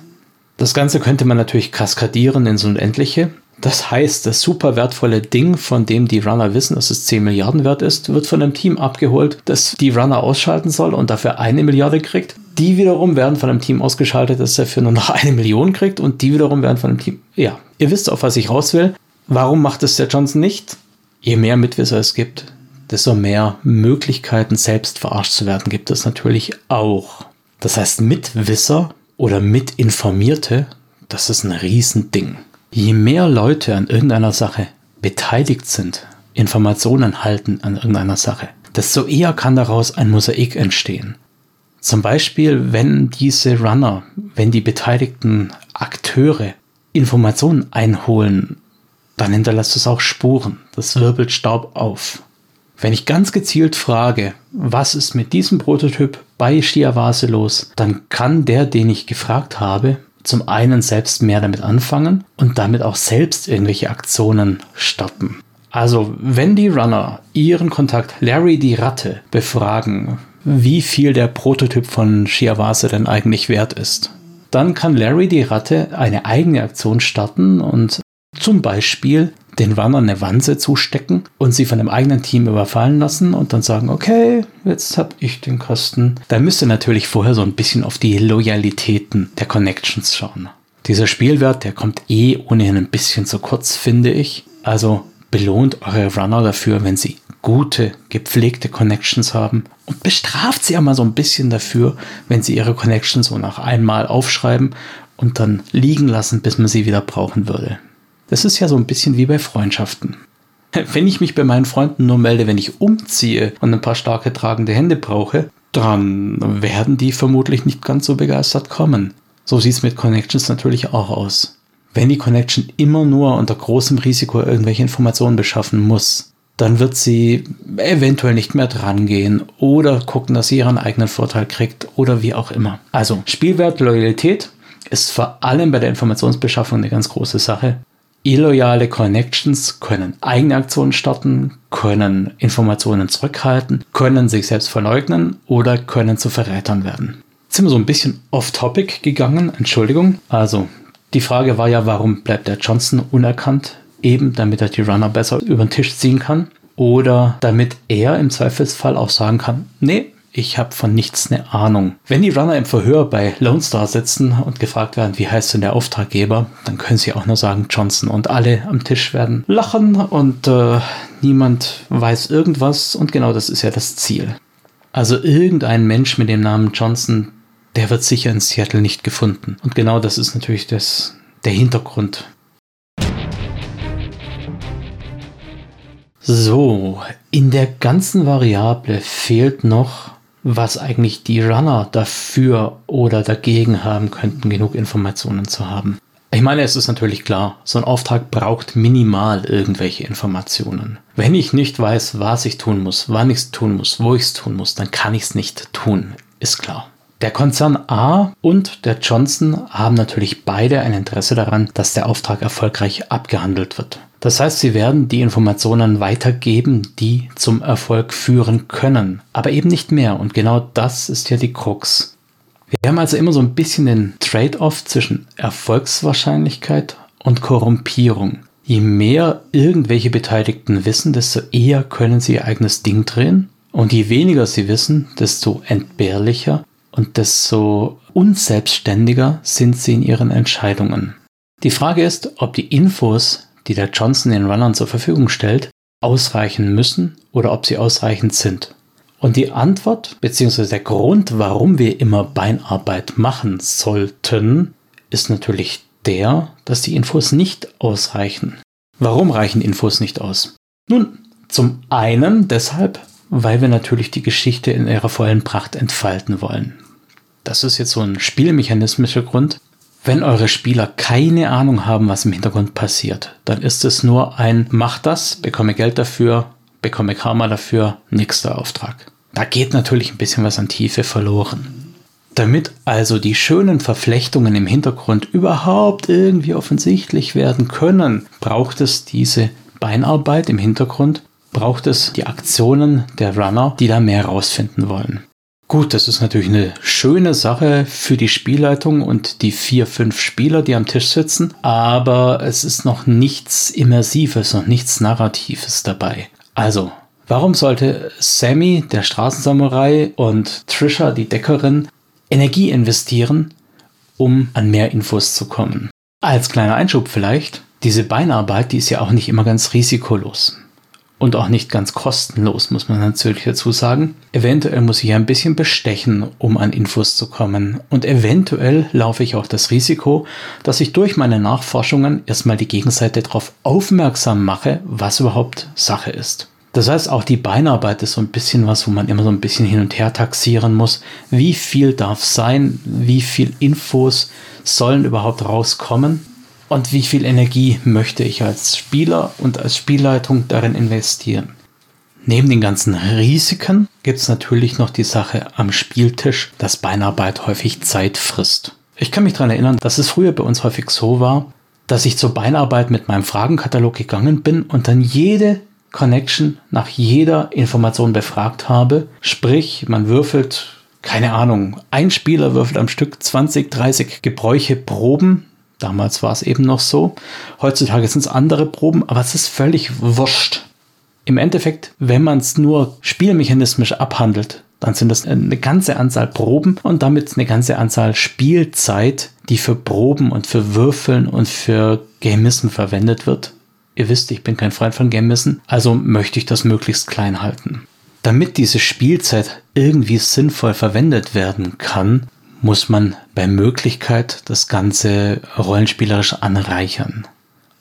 [SPEAKER 1] Das Ganze könnte man natürlich kaskadieren ins Unendliche. Das heißt, das super wertvolle Ding, von dem die Runner wissen, dass es 10 Milliarden wert ist, wird von einem Team abgeholt, das die Runner ausschalten soll und dafür eine Milliarde kriegt. Die wiederum werden von einem Team ausgeschaltet, das dafür nur noch eine Million kriegt und die wiederum werden von einem Team. Ja, ihr wisst, auf was ich raus will. Warum macht es der Johnson nicht? Je mehr Mitwisser es gibt, desto mehr Möglichkeiten, selbst verarscht zu werden, gibt es natürlich auch. Das heißt, Mitwisser oder Mitinformierte, das ist ein Riesending. Je mehr Leute an irgendeiner Sache beteiligt sind, Informationen halten an irgendeiner Sache, desto eher kann daraus ein Mosaik entstehen. Zum Beispiel, wenn diese Runner, wenn die beteiligten Akteure Informationen einholen, dann hinterlässt es auch Spuren. Das wirbelt Staub auf. Wenn ich ganz gezielt frage, was ist mit diesem Prototyp bei Shiawase los, dann kann der, den ich gefragt habe, zum einen selbst mehr damit anfangen und damit auch selbst irgendwelche Aktionen starten. Also, wenn die Runner ihren Kontakt Larry die Ratte befragen, wie viel der Prototyp von Shiawase denn eigentlich wert ist, dann kann Larry die Ratte eine eigene Aktion starten und zum Beispiel den Runnern eine Wanze zustecken und sie von dem eigenen Team überfallen lassen und dann sagen, okay, jetzt hab ich den Kosten. Da müsst ihr natürlich vorher so ein bisschen auf die Loyalitäten der Connections schauen. Dieser Spielwert, der kommt eh ohnehin ein bisschen zu kurz, finde ich. Also belohnt eure Runner dafür, wenn sie gute, gepflegte Connections haben und bestraft sie ja mal so ein bisschen dafür, wenn sie ihre Connections so nach einmal aufschreiben und dann liegen lassen, bis man sie wieder brauchen würde. Das ist ja so ein bisschen wie bei Freundschaften. Wenn ich mich bei meinen Freunden nur melde, wenn ich umziehe und ein paar starke tragende Hände brauche, dann werden die vermutlich nicht ganz so begeistert kommen. So sieht es mit Connections natürlich auch aus. Wenn die Connection immer nur unter großem Risiko irgendwelche Informationen beschaffen muss, dann wird sie eventuell nicht mehr drangehen oder gucken, dass sie ihren eigenen Vorteil kriegt oder wie auch immer. Also Spielwert, Loyalität ist vor allem bei der Informationsbeschaffung eine ganz große Sache. Illoyale Connections können eigene Aktionen starten, können Informationen zurückhalten, können sich selbst verleugnen oder können zu Verrätern werden. Jetzt sind wir so ein bisschen off-topic gegangen, Entschuldigung. Also, die Frage war ja, warum bleibt der Johnson unerkannt? Eben damit er die Runner besser über den Tisch ziehen kann. Oder damit er im Zweifelsfall auch sagen kann, nee, ich habe von nichts eine Ahnung. Wenn die Runner im Verhör bei Lone Star sitzen und gefragt werden, wie heißt denn der Auftraggeber, dann können sie auch nur sagen Johnson und alle am Tisch werden lachen und äh, niemand weiß irgendwas und genau das ist ja das Ziel. Also irgendein Mensch mit dem Namen Johnson, der wird sicher in Seattle nicht gefunden. Und genau das ist natürlich das, der Hintergrund. So, in der ganzen Variable fehlt noch was eigentlich die Runner dafür oder dagegen haben könnten, genug Informationen zu haben. Ich meine, es ist natürlich klar, so ein Auftrag braucht minimal irgendwelche Informationen. Wenn ich nicht weiß, was ich tun muss, wann ich es tun muss, wo ich es tun muss, dann kann ich es nicht tun, ist klar. Der Konzern A und der Johnson haben natürlich beide ein Interesse daran, dass der Auftrag erfolgreich abgehandelt wird. Das heißt, sie werden die Informationen weitergeben, die zum Erfolg führen können, aber eben nicht mehr. Und genau das ist ja die Krux. Wir haben also immer so ein bisschen den Trade-off zwischen Erfolgswahrscheinlichkeit und Korrumpierung. Je mehr irgendwelche Beteiligten wissen, desto eher können sie ihr eigenes Ding drehen. Und je weniger sie wissen, desto entbehrlicher und desto unselbstständiger sind sie in ihren Entscheidungen. Die Frage ist, ob die Infos, die der Johnson den Runnern zur Verfügung stellt, ausreichen müssen oder ob sie ausreichend sind. Und die Antwort bzw. der Grund, warum wir immer Beinarbeit machen sollten, ist natürlich der, dass die Infos nicht ausreichen. Warum reichen Infos nicht aus? Nun, zum einen deshalb, weil wir natürlich die Geschichte in ihrer vollen Pracht entfalten wollen. Das ist jetzt so ein spielmechanismischer Grund. Wenn eure Spieler keine Ahnung haben, was im Hintergrund passiert, dann ist es nur ein Mach das, bekomme Geld dafür, bekomme Karma dafür, nächster Auftrag. Da geht natürlich ein bisschen was an Tiefe verloren. Damit also die schönen Verflechtungen im Hintergrund überhaupt irgendwie offensichtlich werden können, braucht es diese Beinarbeit im Hintergrund, braucht es die Aktionen der Runner, die da mehr rausfinden wollen. Gut, das ist natürlich eine schöne Sache für die Spielleitung und die vier, fünf Spieler, die am Tisch sitzen, aber es ist noch nichts Immersives, noch nichts Narratives dabei. Also, warum sollte Sammy, der Straßensamurai, und Trisha, die Deckerin, Energie investieren, um an mehr Infos zu kommen. Als kleiner Einschub vielleicht, diese Beinarbeit, die ist ja auch nicht immer ganz risikolos. Und auch nicht ganz kostenlos, muss man natürlich dazu sagen. Eventuell muss ich ein bisschen bestechen, um an Infos zu kommen. Und eventuell laufe ich auch das Risiko, dass ich durch meine Nachforschungen erstmal die Gegenseite darauf aufmerksam mache, was überhaupt Sache ist. Das heißt, auch die Beinarbeit ist so ein bisschen was, wo man immer so ein bisschen hin und her taxieren muss. Wie viel darf sein? Wie viel Infos sollen überhaupt rauskommen? Und wie viel Energie möchte ich als Spieler und als Spielleitung darin investieren? Neben den ganzen Risiken gibt es natürlich noch die Sache am Spieltisch, dass Beinarbeit häufig Zeit frisst. Ich kann mich daran erinnern, dass es früher bei uns häufig so war, dass ich zur Beinarbeit mit meinem Fragenkatalog gegangen bin und dann jede Connection nach jeder Information befragt habe. Sprich, man würfelt, keine Ahnung, ein Spieler würfelt am Stück 20, 30 Gebräuche Proben. Damals war es eben noch so. Heutzutage sind es andere Proben, aber es ist völlig wurscht. Im Endeffekt, wenn man es nur spielmechanismisch abhandelt, dann sind das eine ganze Anzahl Proben und damit eine ganze Anzahl Spielzeit, die für Proben und für Würfeln und für Gamism verwendet wird. Ihr wisst, ich bin kein Freund von Game-Missen, also möchte ich das möglichst klein halten. Damit diese Spielzeit irgendwie sinnvoll verwendet werden kann, muss man bei Möglichkeit das Ganze rollenspielerisch anreichern.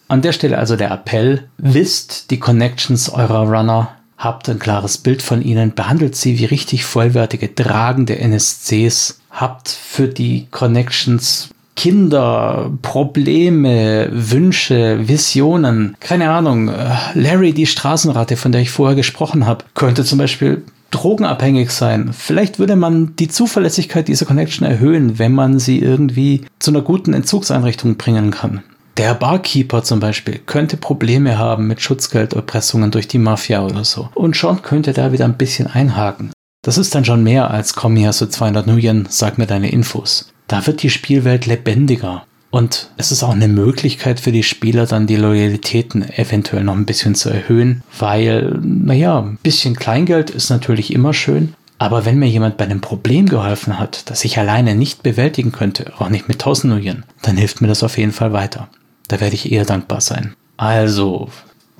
[SPEAKER 1] An der Stelle also der Appell, wisst die Connections eurer Runner, habt ein klares Bild von ihnen, behandelt sie wie richtig vollwertige tragende NSCs, habt für die Connections Kinder, Probleme, Wünsche, Visionen. Keine Ahnung. Äh, Larry, die Straßenratte, von der ich vorher gesprochen habe, könnte zum Beispiel drogenabhängig sein. Vielleicht würde man die Zuverlässigkeit dieser Connection erhöhen, wenn man sie irgendwie zu einer guten Entzugseinrichtung bringen kann. Der Barkeeper zum Beispiel könnte Probleme haben mit Schutzgelderpressungen durch die Mafia oder so. Und schon könnte da wieder ein bisschen einhaken. Das ist dann schon mehr als komm hier so 200 Nuyen, sag mir deine Infos da wird die Spielwelt lebendiger. Und es ist auch eine Möglichkeit für die Spieler dann die Loyalitäten eventuell noch ein bisschen zu erhöhen, weil, naja, ein bisschen Kleingeld ist natürlich immer schön. Aber wenn mir jemand bei einem Problem geholfen hat, das ich alleine nicht bewältigen könnte, auch nicht mit 1000 Nuyen, dann hilft mir das auf jeden Fall weiter. Da werde ich eher dankbar sein. Also,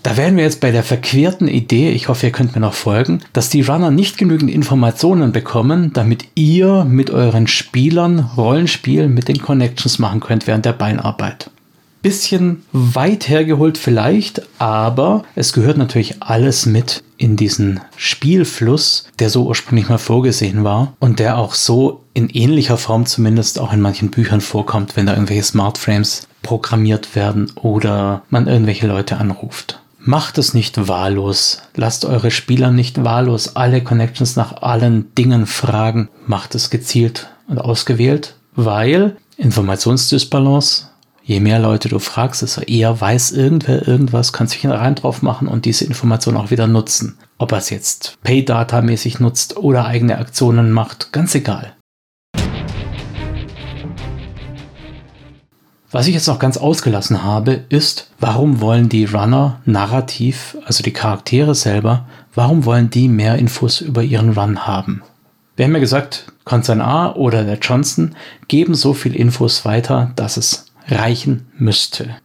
[SPEAKER 1] da wären wir jetzt bei der verquerten Idee, ich hoffe, ihr könnt mir noch folgen, dass die Runner nicht genügend Informationen bekommen, damit ihr mit euren Spielern Rollenspiel mit den Connections machen könnt während der Beinarbeit. Bisschen weit hergeholt vielleicht, aber es gehört natürlich alles mit in diesen Spielfluss, der so ursprünglich mal vorgesehen war und der auch so in ähnlicher Form zumindest auch in manchen Büchern vorkommt, wenn da irgendwelche Smartframes programmiert werden oder man irgendwelche Leute anruft. Macht es nicht wahllos. Lasst eure Spieler nicht wahllos alle Connections nach allen Dingen fragen. Macht es gezielt und ausgewählt, weil Informationsdisbalance, je mehr Leute du fragst, desto eher weiß irgendwer irgendwas, kann sich rein drauf machen und diese Information auch wieder nutzen. Ob er es jetzt Pay-Data-mäßig nutzt oder eigene Aktionen macht, ganz egal. Was ich jetzt noch ganz ausgelassen habe, ist, warum wollen die Runner narrativ, also die Charaktere selber, warum wollen die mehr Infos über ihren Run haben? Wir haben ja gesagt, Konzern A oder der Johnson geben so viel Infos weiter, dass es reichen müsste.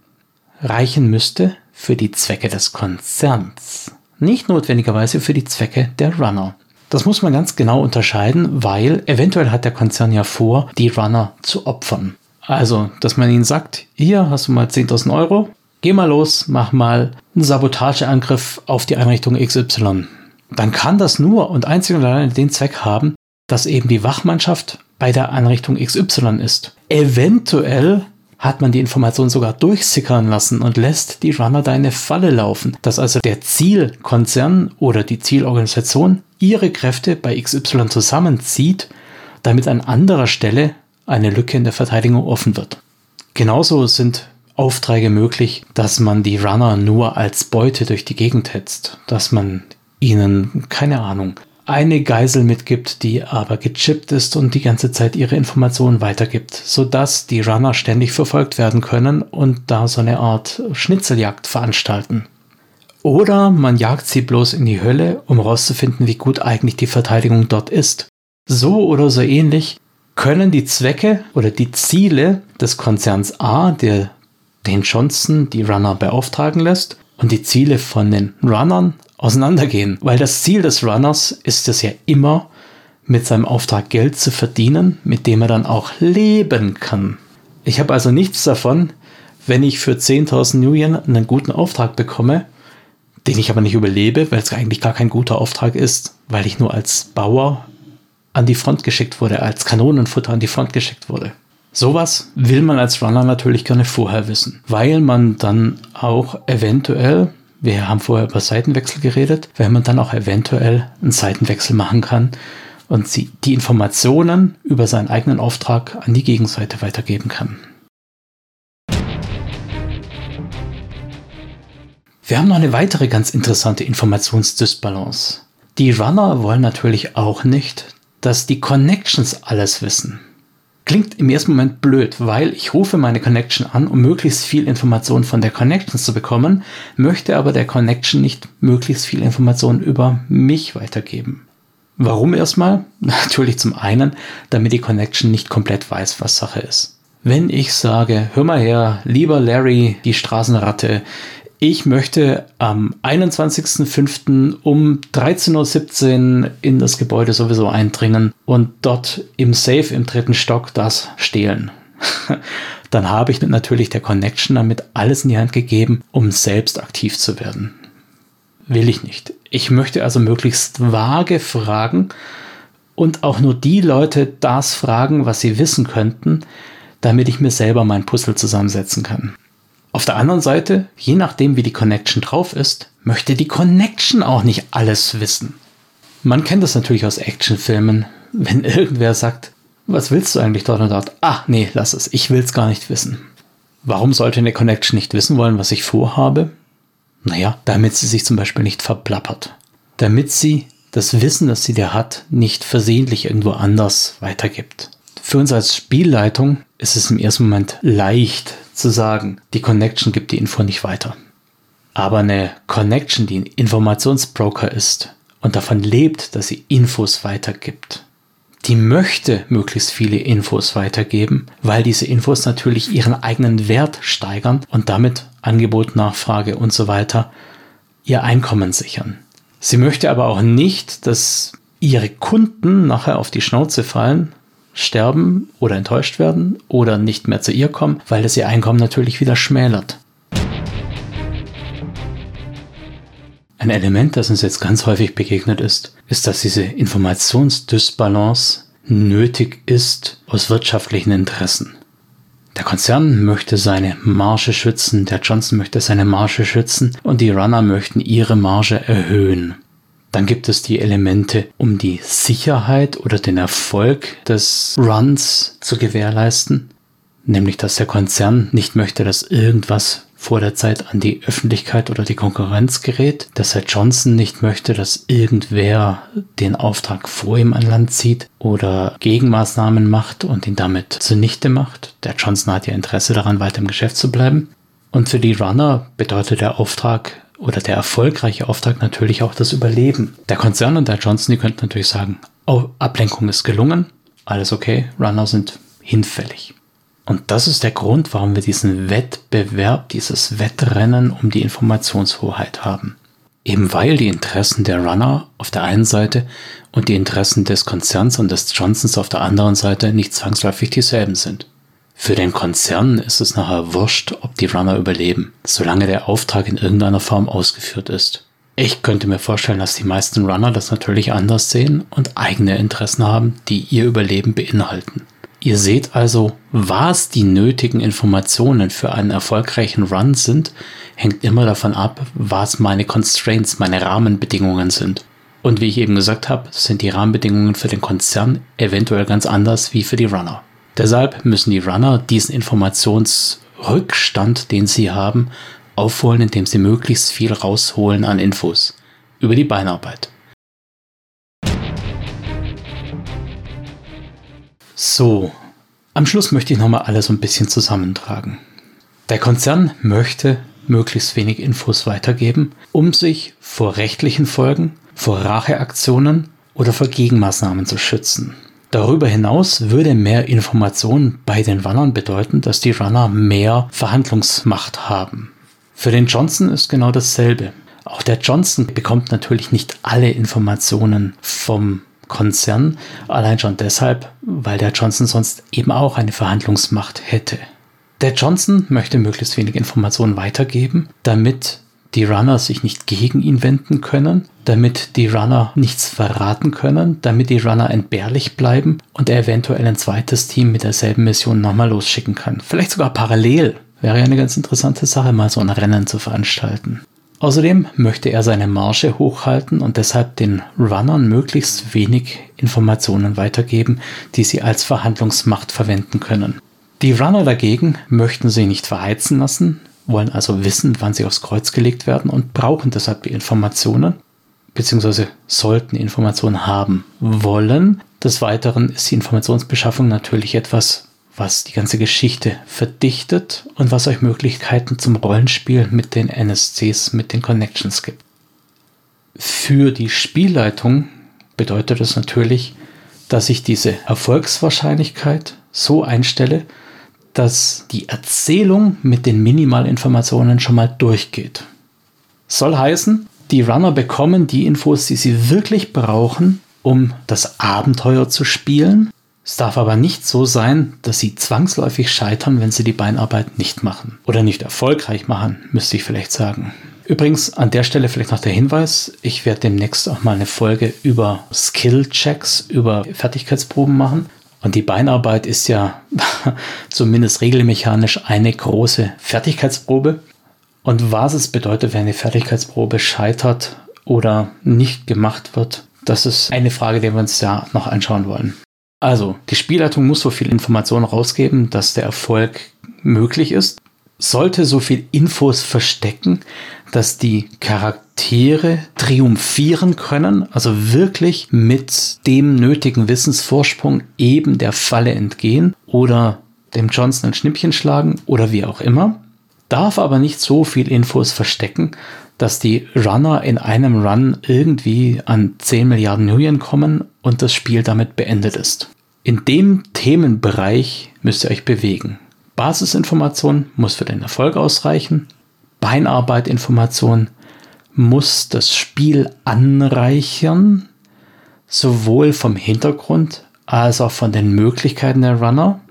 [SPEAKER 1] Reichen müsste für die Zwecke des Konzerns, nicht notwendigerweise für die Zwecke der Runner. Das muss man ganz genau unterscheiden, weil eventuell hat der Konzern ja vor, die Runner zu opfern. Also, dass man ihnen sagt, hier hast du mal 10.000 Euro, geh mal los, mach mal einen Sabotageangriff auf die Einrichtung XY. Dann kann das nur und einzig und allein den Zweck haben, dass eben die Wachmannschaft bei der Einrichtung XY ist. Eventuell hat man die Information sogar durchsickern lassen und lässt die Runner da in eine Falle laufen, dass also der Zielkonzern oder die Zielorganisation ihre Kräfte bei XY zusammenzieht, damit an anderer Stelle eine Lücke in der Verteidigung offen wird. Genauso sind Aufträge möglich, dass man die Runner nur als Beute durch die Gegend hetzt, dass man ihnen, keine Ahnung, eine Geisel mitgibt, die aber gechippt ist und die ganze Zeit ihre Informationen weitergibt, sodass die Runner ständig verfolgt werden können und da so eine Art Schnitzeljagd veranstalten. Oder man jagt sie bloß in die Hölle, um herauszufinden, wie gut eigentlich die Verteidigung dort ist. So oder so ähnlich können die Zwecke oder die Ziele des Konzerns A, der den Johnson die Runner beauftragen lässt, und die Ziele von den Runnern auseinandergehen. Weil das Ziel des Runners ist es ja immer, mit seinem Auftrag Geld zu verdienen, mit dem er dann auch leben kann. Ich habe also nichts davon, wenn ich für 10.000 New Yen einen guten Auftrag bekomme, den ich aber nicht überlebe, weil es eigentlich gar kein guter Auftrag ist, weil ich nur als Bauer an die Front geschickt wurde, als Kanonenfutter an die Front geschickt wurde. Sowas will man als Runner natürlich gerne vorher wissen, weil man dann auch eventuell, wir haben vorher über Seitenwechsel geredet, weil man dann auch eventuell einen Seitenwechsel machen kann und die Informationen über seinen eigenen Auftrag an die Gegenseite weitergeben kann. Wir haben noch eine weitere ganz interessante Informationsdysbalance. Die Runner wollen natürlich auch nicht, dass die Connections alles wissen. Klingt im ersten Moment blöd, weil ich rufe meine Connection an, um möglichst viel Information von der Connection zu bekommen, möchte aber der Connection nicht möglichst viel Information über mich weitergeben. Warum erstmal? Natürlich zum einen, damit die Connection nicht komplett weiß, was Sache ist. Wenn ich sage, hör mal her, lieber Larry, die Straßenratte, ich möchte am 21.05. um 13.17 Uhr in das Gebäude sowieso eindringen und dort im Safe im dritten Stock das stehlen. Dann habe ich natürlich der Connection damit alles in die Hand gegeben, um selbst aktiv zu werden. Will ich nicht. Ich möchte also möglichst vage fragen und auch nur die Leute das fragen, was sie wissen könnten, damit ich mir selber mein Puzzle zusammensetzen kann. Auf der anderen Seite, je nachdem wie die Connection drauf ist, möchte die Connection auch nicht alles wissen. Man kennt das natürlich aus Actionfilmen, wenn irgendwer sagt, was willst du eigentlich dort und dort? Ah, nee, lass es, ich will's gar nicht wissen. Warum sollte eine Connection nicht wissen wollen, was ich vorhabe? Naja, damit sie sich zum Beispiel nicht verplappert. Damit sie das Wissen, das sie da hat, nicht versehentlich irgendwo anders weitergibt. Für uns als Spielleitung ist es im ersten Moment leicht zu sagen, die Connection gibt die Info nicht weiter. Aber eine Connection, die ein Informationsbroker ist und davon lebt, dass sie Infos weitergibt, die möchte möglichst viele Infos weitergeben, weil diese Infos natürlich ihren eigenen Wert steigern und damit Angebot, Nachfrage und so weiter ihr Einkommen sichern. Sie möchte aber auch nicht, dass ihre Kunden nachher auf die Schnauze fallen sterben oder enttäuscht werden oder nicht mehr zu ihr kommen, weil das ihr Einkommen natürlich wieder schmälert. Ein Element, das uns jetzt ganz häufig begegnet ist, ist, dass diese Informationsdysbalance nötig ist aus wirtschaftlichen Interessen. Der Konzern möchte seine Marge schützen, der Johnson möchte seine Marge schützen und die Runner möchten ihre Marge erhöhen. Dann gibt es die Elemente, um die Sicherheit oder den Erfolg des Runs zu gewährleisten. Nämlich, dass der Konzern nicht möchte, dass irgendwas vor der Zeit an die Öffentlichkeit oder die Konkurrenz gerät, dass Herr Johnson nicht möchte, dass irgendwer den Auftrag vor ihm an Land zieht oder Gegenmaßnahmen macht und ihn damit zunichte macht. Der Johnson hat ja Interesse daran, weiter im Geschäft zu bleiben. Und für die Runner bedeutet der Auftrag oder der erfolgreiche Auftrag natürlich auch das Überleben. Der Konzern und der Johnson, die könnten natürlich sagen, oh, Ablenkung ist gelungen, alles okay, Runner sind hinfällig. Und das ist der Grund, warum wir diesen Wettbewerb, dieses Wettrennen um die Informationshoheit haben. Eben weil die Interessen der Runner auf der einen Seite und die Interessen des Konzerns und des Johnsons auf der anderen Seite nicht zwangsläufig dieselben sind. Für den Konzern ist es nachher wurscht, ob die Runner überleben, solange der Auftrag in irgendeiner Form ausgeführt ist. Ich könnte mir vorstellen, dass die meisten Runner das natürlich anders sehen und eigene Interessen haben, die ihr Überleben beinhalten. Ihr seht also, was die nötigen Informationen für einen erfolgreichen Run sind, hängt immer davon ab, was meine Constraints, meine Rahmenbedingungen sind. Und wie ich eben gesagt habe, sind die Rahmenbedingungen für den Konzern eventuell ganz anders wie für die Runner. Deshalb müssen die Runner diesen Informationsrückstand, den sie haben, aufholen, indem sie möglichst viel rausholen an Infos über die Beinarbeit. So, am Schluss möchte ich nochmal alles ein bisschen zusammentragen. Der Konzern möchte möglichst wenig Infos weitergeben, um sich vor rechtlichen Folgen, vor Racheaktionen oder vor Gegenmaßnahmen zu schützen. Darüber hinaus würde mehr Information bei den Runnern bedeuten, dass die Runner mehr Verhandlungsmacht haben. Für den Johnson ist genau dasselbe. Auch der Johnson bekommt natürlich nicht alle Informationen vom Konzern, allein schon deshalb, weil der Johnson sonst eben auch eine Verhandlungsmacht hätte. Der Johnson möchte möglichst wenig Informationen weitergeben, damit die Runner sich nicht gegen ihn wenden können, damit die Runner nichts verraten können, damit die Runner entbehrlich bleiben und er eventuell ein zweites Team mit derselben Mission nochmal losschicken kann. Vielleicht sogar parallel. Wäre ja eine ganz interessante Sache, mal so ein Rennen zu veranstalten. Außerdem möchte er seine Marge hochhalten und deshalb den Runnern möglichst wenig Informationen weitergeben, die sie als Verhandlungsmacht verwenden können. Die Runner dagegen möchten sie nicht verheizen lassen, wollen also wissen, wann sie aufs Kreuz gelegt werden und brauchen deshalb die Informationen, beziehungsweise sollten Informationen haben wollen. Des Weiteren ist die Informationsbeschaffung natürlich etwas, was die ganze Geschichte verdichtet und was euch Möglichkeiten zum Rollenspiel mit den NSCs, mit den Connections gibt. Für die Spielleitung bedeutet es natürlich, dass ich diese Erfolgswahrscheinlichkeit so einstelle, dass die Erzählung mit den Minimalinformationen schon mal durchgeht. Soll heißen, die Runner bekommen die Infos, die sie wirklich brauchen, um das Abenteuer zu spielen es darf aber nicht so sein, dass sie zwangsläufig scheitern, wenn sie die Beinarbeit nicht machen. Oder nicht erfolgreich machen, müsste ich vielleicht sagen. Übrigens an der Stelle vielleicht noch der Hinweis, ich werde demnächst auch mal eine Folge über Skill-Checks, über Fertigkeitsproben machen. Und die Beinarbeit ist ja zumindest regelmechanisch eine große Fertigkeitsprobe. Und was es bedeutet, wenn eine Fertigkeitsprobe scheitert oder nicht gemacht wird, das ist eine Frage, die wir uns ja noch anschauen wollen. Also, die Spielleitung muss so viel Information rausgeben, dass der Erfolg möglich ist. Sollte so viel Infos verstecken, dass die Charaktere triumphieren können, also wirklich mit dem nötigen Wissensvorsprung eben der Falle entgehen oder dem Johnson ein Schnippchen schlagen oder wie auch immer. Darf aber nicht so viel Infos verstecken, dass die Runner in einem Run irgendwie an 10 Milliarden Nuyen kommen und das Spiel damit beendet ist. In dem Themenbereich müsst ihr euch bewegen. Basisinformation muss für den Erfolg ausreichen. Beinarbeitinformation muss das Spiel anreichern, sowohl vom Hintergrund als auch von den Möglichkeiten der Runner,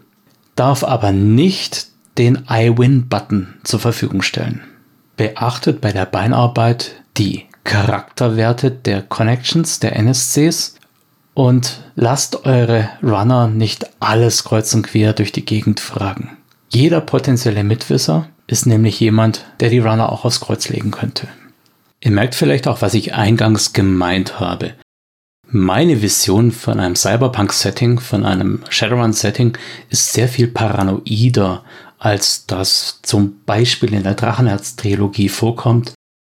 [SPEAKER 1] darf aber nicht den I-Win-Button zur Verfügung stellen. Beachtet bei der Beinarbeit die Charakterwerte der Connections, der NSCs und lasst eure Runner nicht alles kreuz und quer durch die Gegend fragen. Jeder potenzielle Mitwisser ist nämlich jemand, der die Runner auch aufs Kreuz legen könnte. Ihr merkt vielleicht auch, was ich eingangs gemeint habe. Meine Vision von einem Cyberpunk-Setting, von einem Shadowrun-Setting ist sehr viel paranoider als das zum Beispiel in der Drachenherz-Trilogie vorkommt,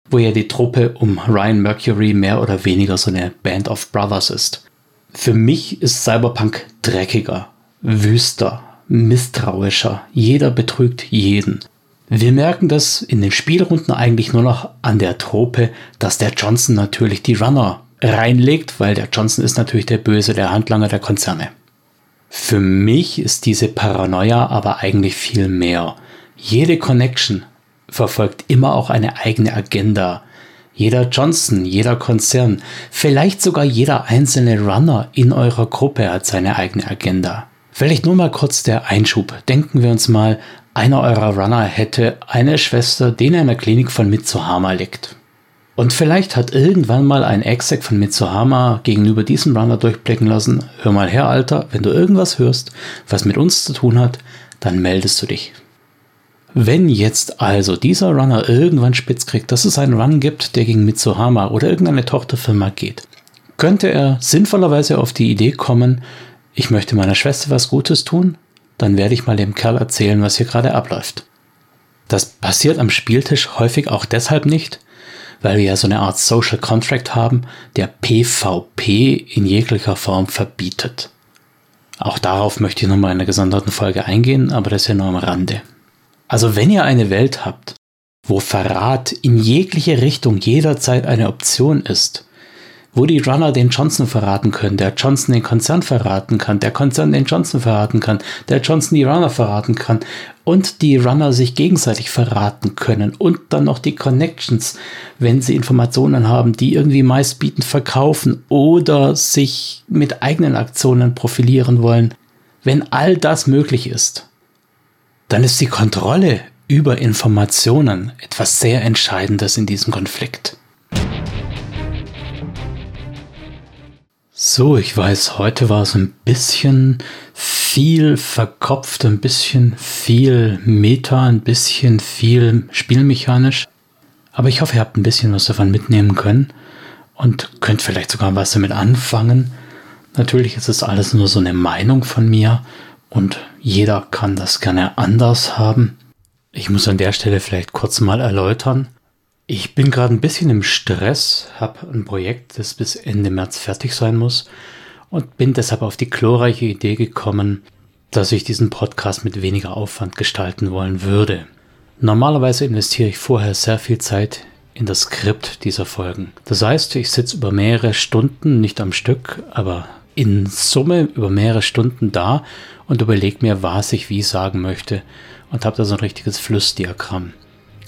[SPEAKER 1] wo ja die Truppe um Ryan Mercury mehr oder weniger so eine Band of Brothers ist. Für mich ist Cyberpunk dreckiger, wüster, misstrauischer. Jeder betrügt jeden. Wir merken das in den Spielrunden eigentlich nur noch an der Trope, dass der Johnson natürlich die Runner reinlegt, weil der Johnson ist natürlich der Böse, der Handlanger der Konzerne. Für mich ist diese Paranoia aber eigentlich viel mehr. Jede Connection verfolgt immer auch eine eigene Agenda. Jeder Johnson, jeder Konzern, vielleicht sogar jeder einzelne Runner in eurer Gruppe hat seine eigene Agenda. Vielleicht nur mal kurz der Einschub. Denken wir uns mal, einer eurer Runner hätte eine Schwester, die in einer Klinik von Mitsuhama liegt. Und vielleicht hat irgendwann mal ein Exec von Mitsuhama gegenüber diesem Runner durchblicken lassen, hör mal her, Alter, wenn du irgendwas hörst, was mit uns zu tun hat, dann meldest du dich. Wenn jetzt also dieser Runner irgendwann spitz kriegt, dass es einen Run gibt, der gegen Mitsuhama oder irgendeine Tochterfirma geht, könnte er sinnvollerweise auf die Idee kommen, ich möchte meiner Schwester was Gutes tun, dann werde ich mal dem Kerl erzählen, was hier gerade abläuft. Das passiert am Spieltisch häufig auch deshalb nicht, weil wir ja so eine Art Social Contract haben, der PvP in jeglicher Form verbietet. Auch darauf möchte ich nochmal in einer gesonderten Folge eingehen, aber das ja nur am Rande. Also wenn ihr eine Welt habt, wo Verrat in jegliche Richtung jederzeit eine Option ist, wo die Runner den Johnson verraten können, der Johnson den Konzern verraten kann, der Konzern den Johnson verraten kann, der Johnson die Runner verraten kann und die Runner sich gegenseitig verraten können und dann noch die Connections, wenn sie Informationen haben, die irgendwie meistbietend verkaufen oder sich mit eigenen Aktionen profilieren wollen. Wenn all das möglich ist, dann ist die Kontrolle über Informationen etwas sehr Entscheidendes in diesem Konflikt. So, ich weiß, heute war es ein bisschen viel verkopft, ein bisschen viel Meta, ein bisschen viel spielmechanisch. Aber ich hoffe, ihr habt ein bisschen was davon mitnehmen können und könnt vielleicht sogar was damit anfangen. Natürlich ist es alles nur so eine Meinung von mir und jeder kann das gerne anders haben. Ich muss an der Stelle vielleicht kurz mal erläutern, ich bin gerade ein bisschen im Stress, habe ein Projekt, das bis Ende März fertig sein muss und bin deshalb auf die glorreiche Idee gekommen, dass ich diesen Podcast mit weniger Aufwand gestalten wollen würde. Normalerweise investiere ich vorher sehr viel Zeit in das Skript dieser Folgen. Das heißt, ich sitze über mehrere Stunden, nicht am Stück, aber in Summe über mehrere Stunden da und überlege mir, was ich wie sagen möchte und habe da so ein richtiges Flussdiagramm.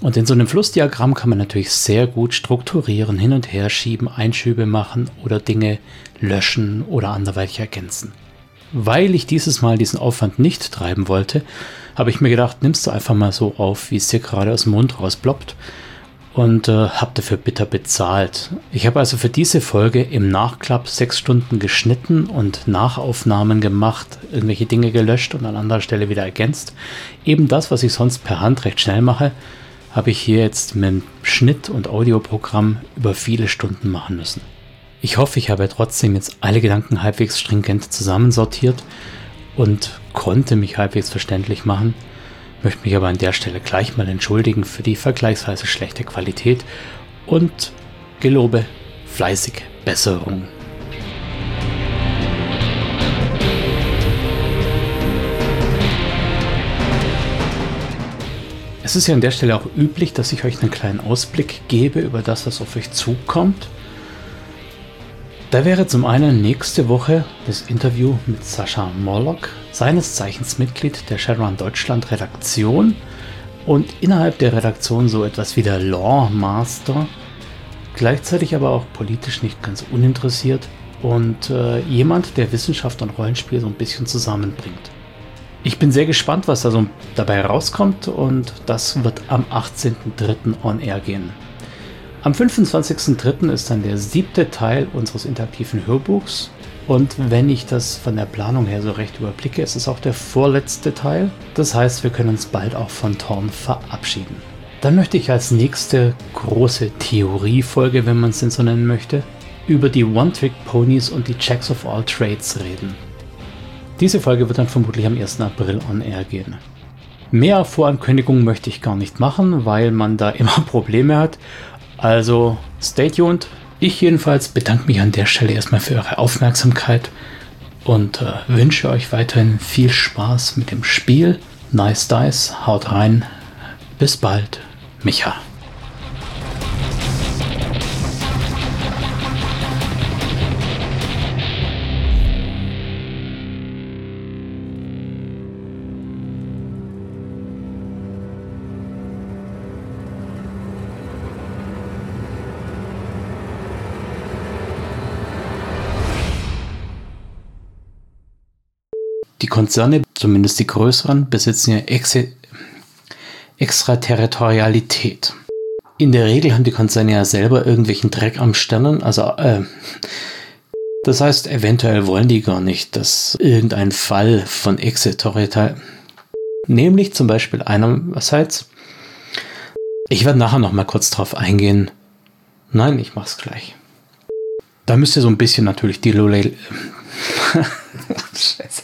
[SPEAKER 1] Und in so einem Flussdiagramm kann man natürlich sehr gut strukturieren, hin und her schieben, Einschübe machen oder Dinge löschen oder anderweitig ergänzen. Weil ich dieses Mal diesen Aufwand nicht treiben wollte, habe ich mir gedacht, nimmst du einfach mal so auf, wie es dir gerade aus dem Mund rausploppt und äh, habe dafür bitter bezahlt. Ich habe also für diese Folge im Nachklapp sechs Stunden geschnitten und Nachaufnahmen gemacht, irgendwelche Dinge gelöscht und an anderer Stelle wieder ergänzt. Eben das, was ich sonst per Hand recht schnell mache, habe ich hier jetzt mit dem Schnitt- und Audioprogramm über viele Stunden machen müssen. Ich hoffe, ich habe trotzdem jetzt alle Gedanken halbwegs stringent zusammensortiert und konnte mich halbwegs verständlich machen, möchte mich aber an der Stelle gleich mal entschuldigen für die vergleichsweise schlechte Qualität und gelobe fleißig Besserung. Es ist ja an der Stelle auch üblich, dass ich euch einen kleinen Ausblick gebe über das, was auf euch zukommt. Da wäre zum einen nächste Woche das Interview mit Sascha Morlock, seines Zeichens Mitglied der Shadowrun Deutschland Redaktion und innerhalb der Redaktion so etwas wie der Law Master, gleichzeitig aber auch politisch nicht ganz uninteressiert und äh, jemand, der Wissenschaft und Rollenspiel so ein bisschen zusammenbringt. Ich bin sehr gespannt, was da so dabei rauskommt und das wird am 18.03. on air gehen. Am 25.03. ist dann der siebte Teil unseres interaktiven Hörbuchs und wenn ich das von der Planung her so recht überblicke, ist es auch der vorletzte Teil. Das heißt, wir können uns bald auch von Thorn verabschieden. Dann möchte ich als nächste große Theoriefolge, wenn man es denn so nennen möchte, über die One-Trick-Ponies und die Checks of All Trades reden. Diese Folge wird dann vermutlich am 1. April on air gehen. Mehr Vorankündigungen möchte ich gar nicht machen, weil man da immer Probleme hat. Also stay tuned. Ich jedenfalls bedanke mich an der Stelle erstmal für eure Aufmerksamkeit und äh, wünsche euch weiterhin viel Spaß mit dem Spiel. Nice Dice, haut rein. Bis bald, Micha. Konzerne, zumindest die größeren, besitzen ja Ex Extraterritorialität. In der Regel haben die Konzerne ja selber irgendwelchen Dreck am Sternen, also äh, das heißt, eventuell wollen die gar nicht, dass irgendein Fall von Extraterritorialität, nämlich zum Beispiel einerseits, ich werde nachher noch mal kurz drauf eingehen. Nein, ich mach's gleich. Da müsst ihr so ein bisschen natürlich die Lole. Scheiße.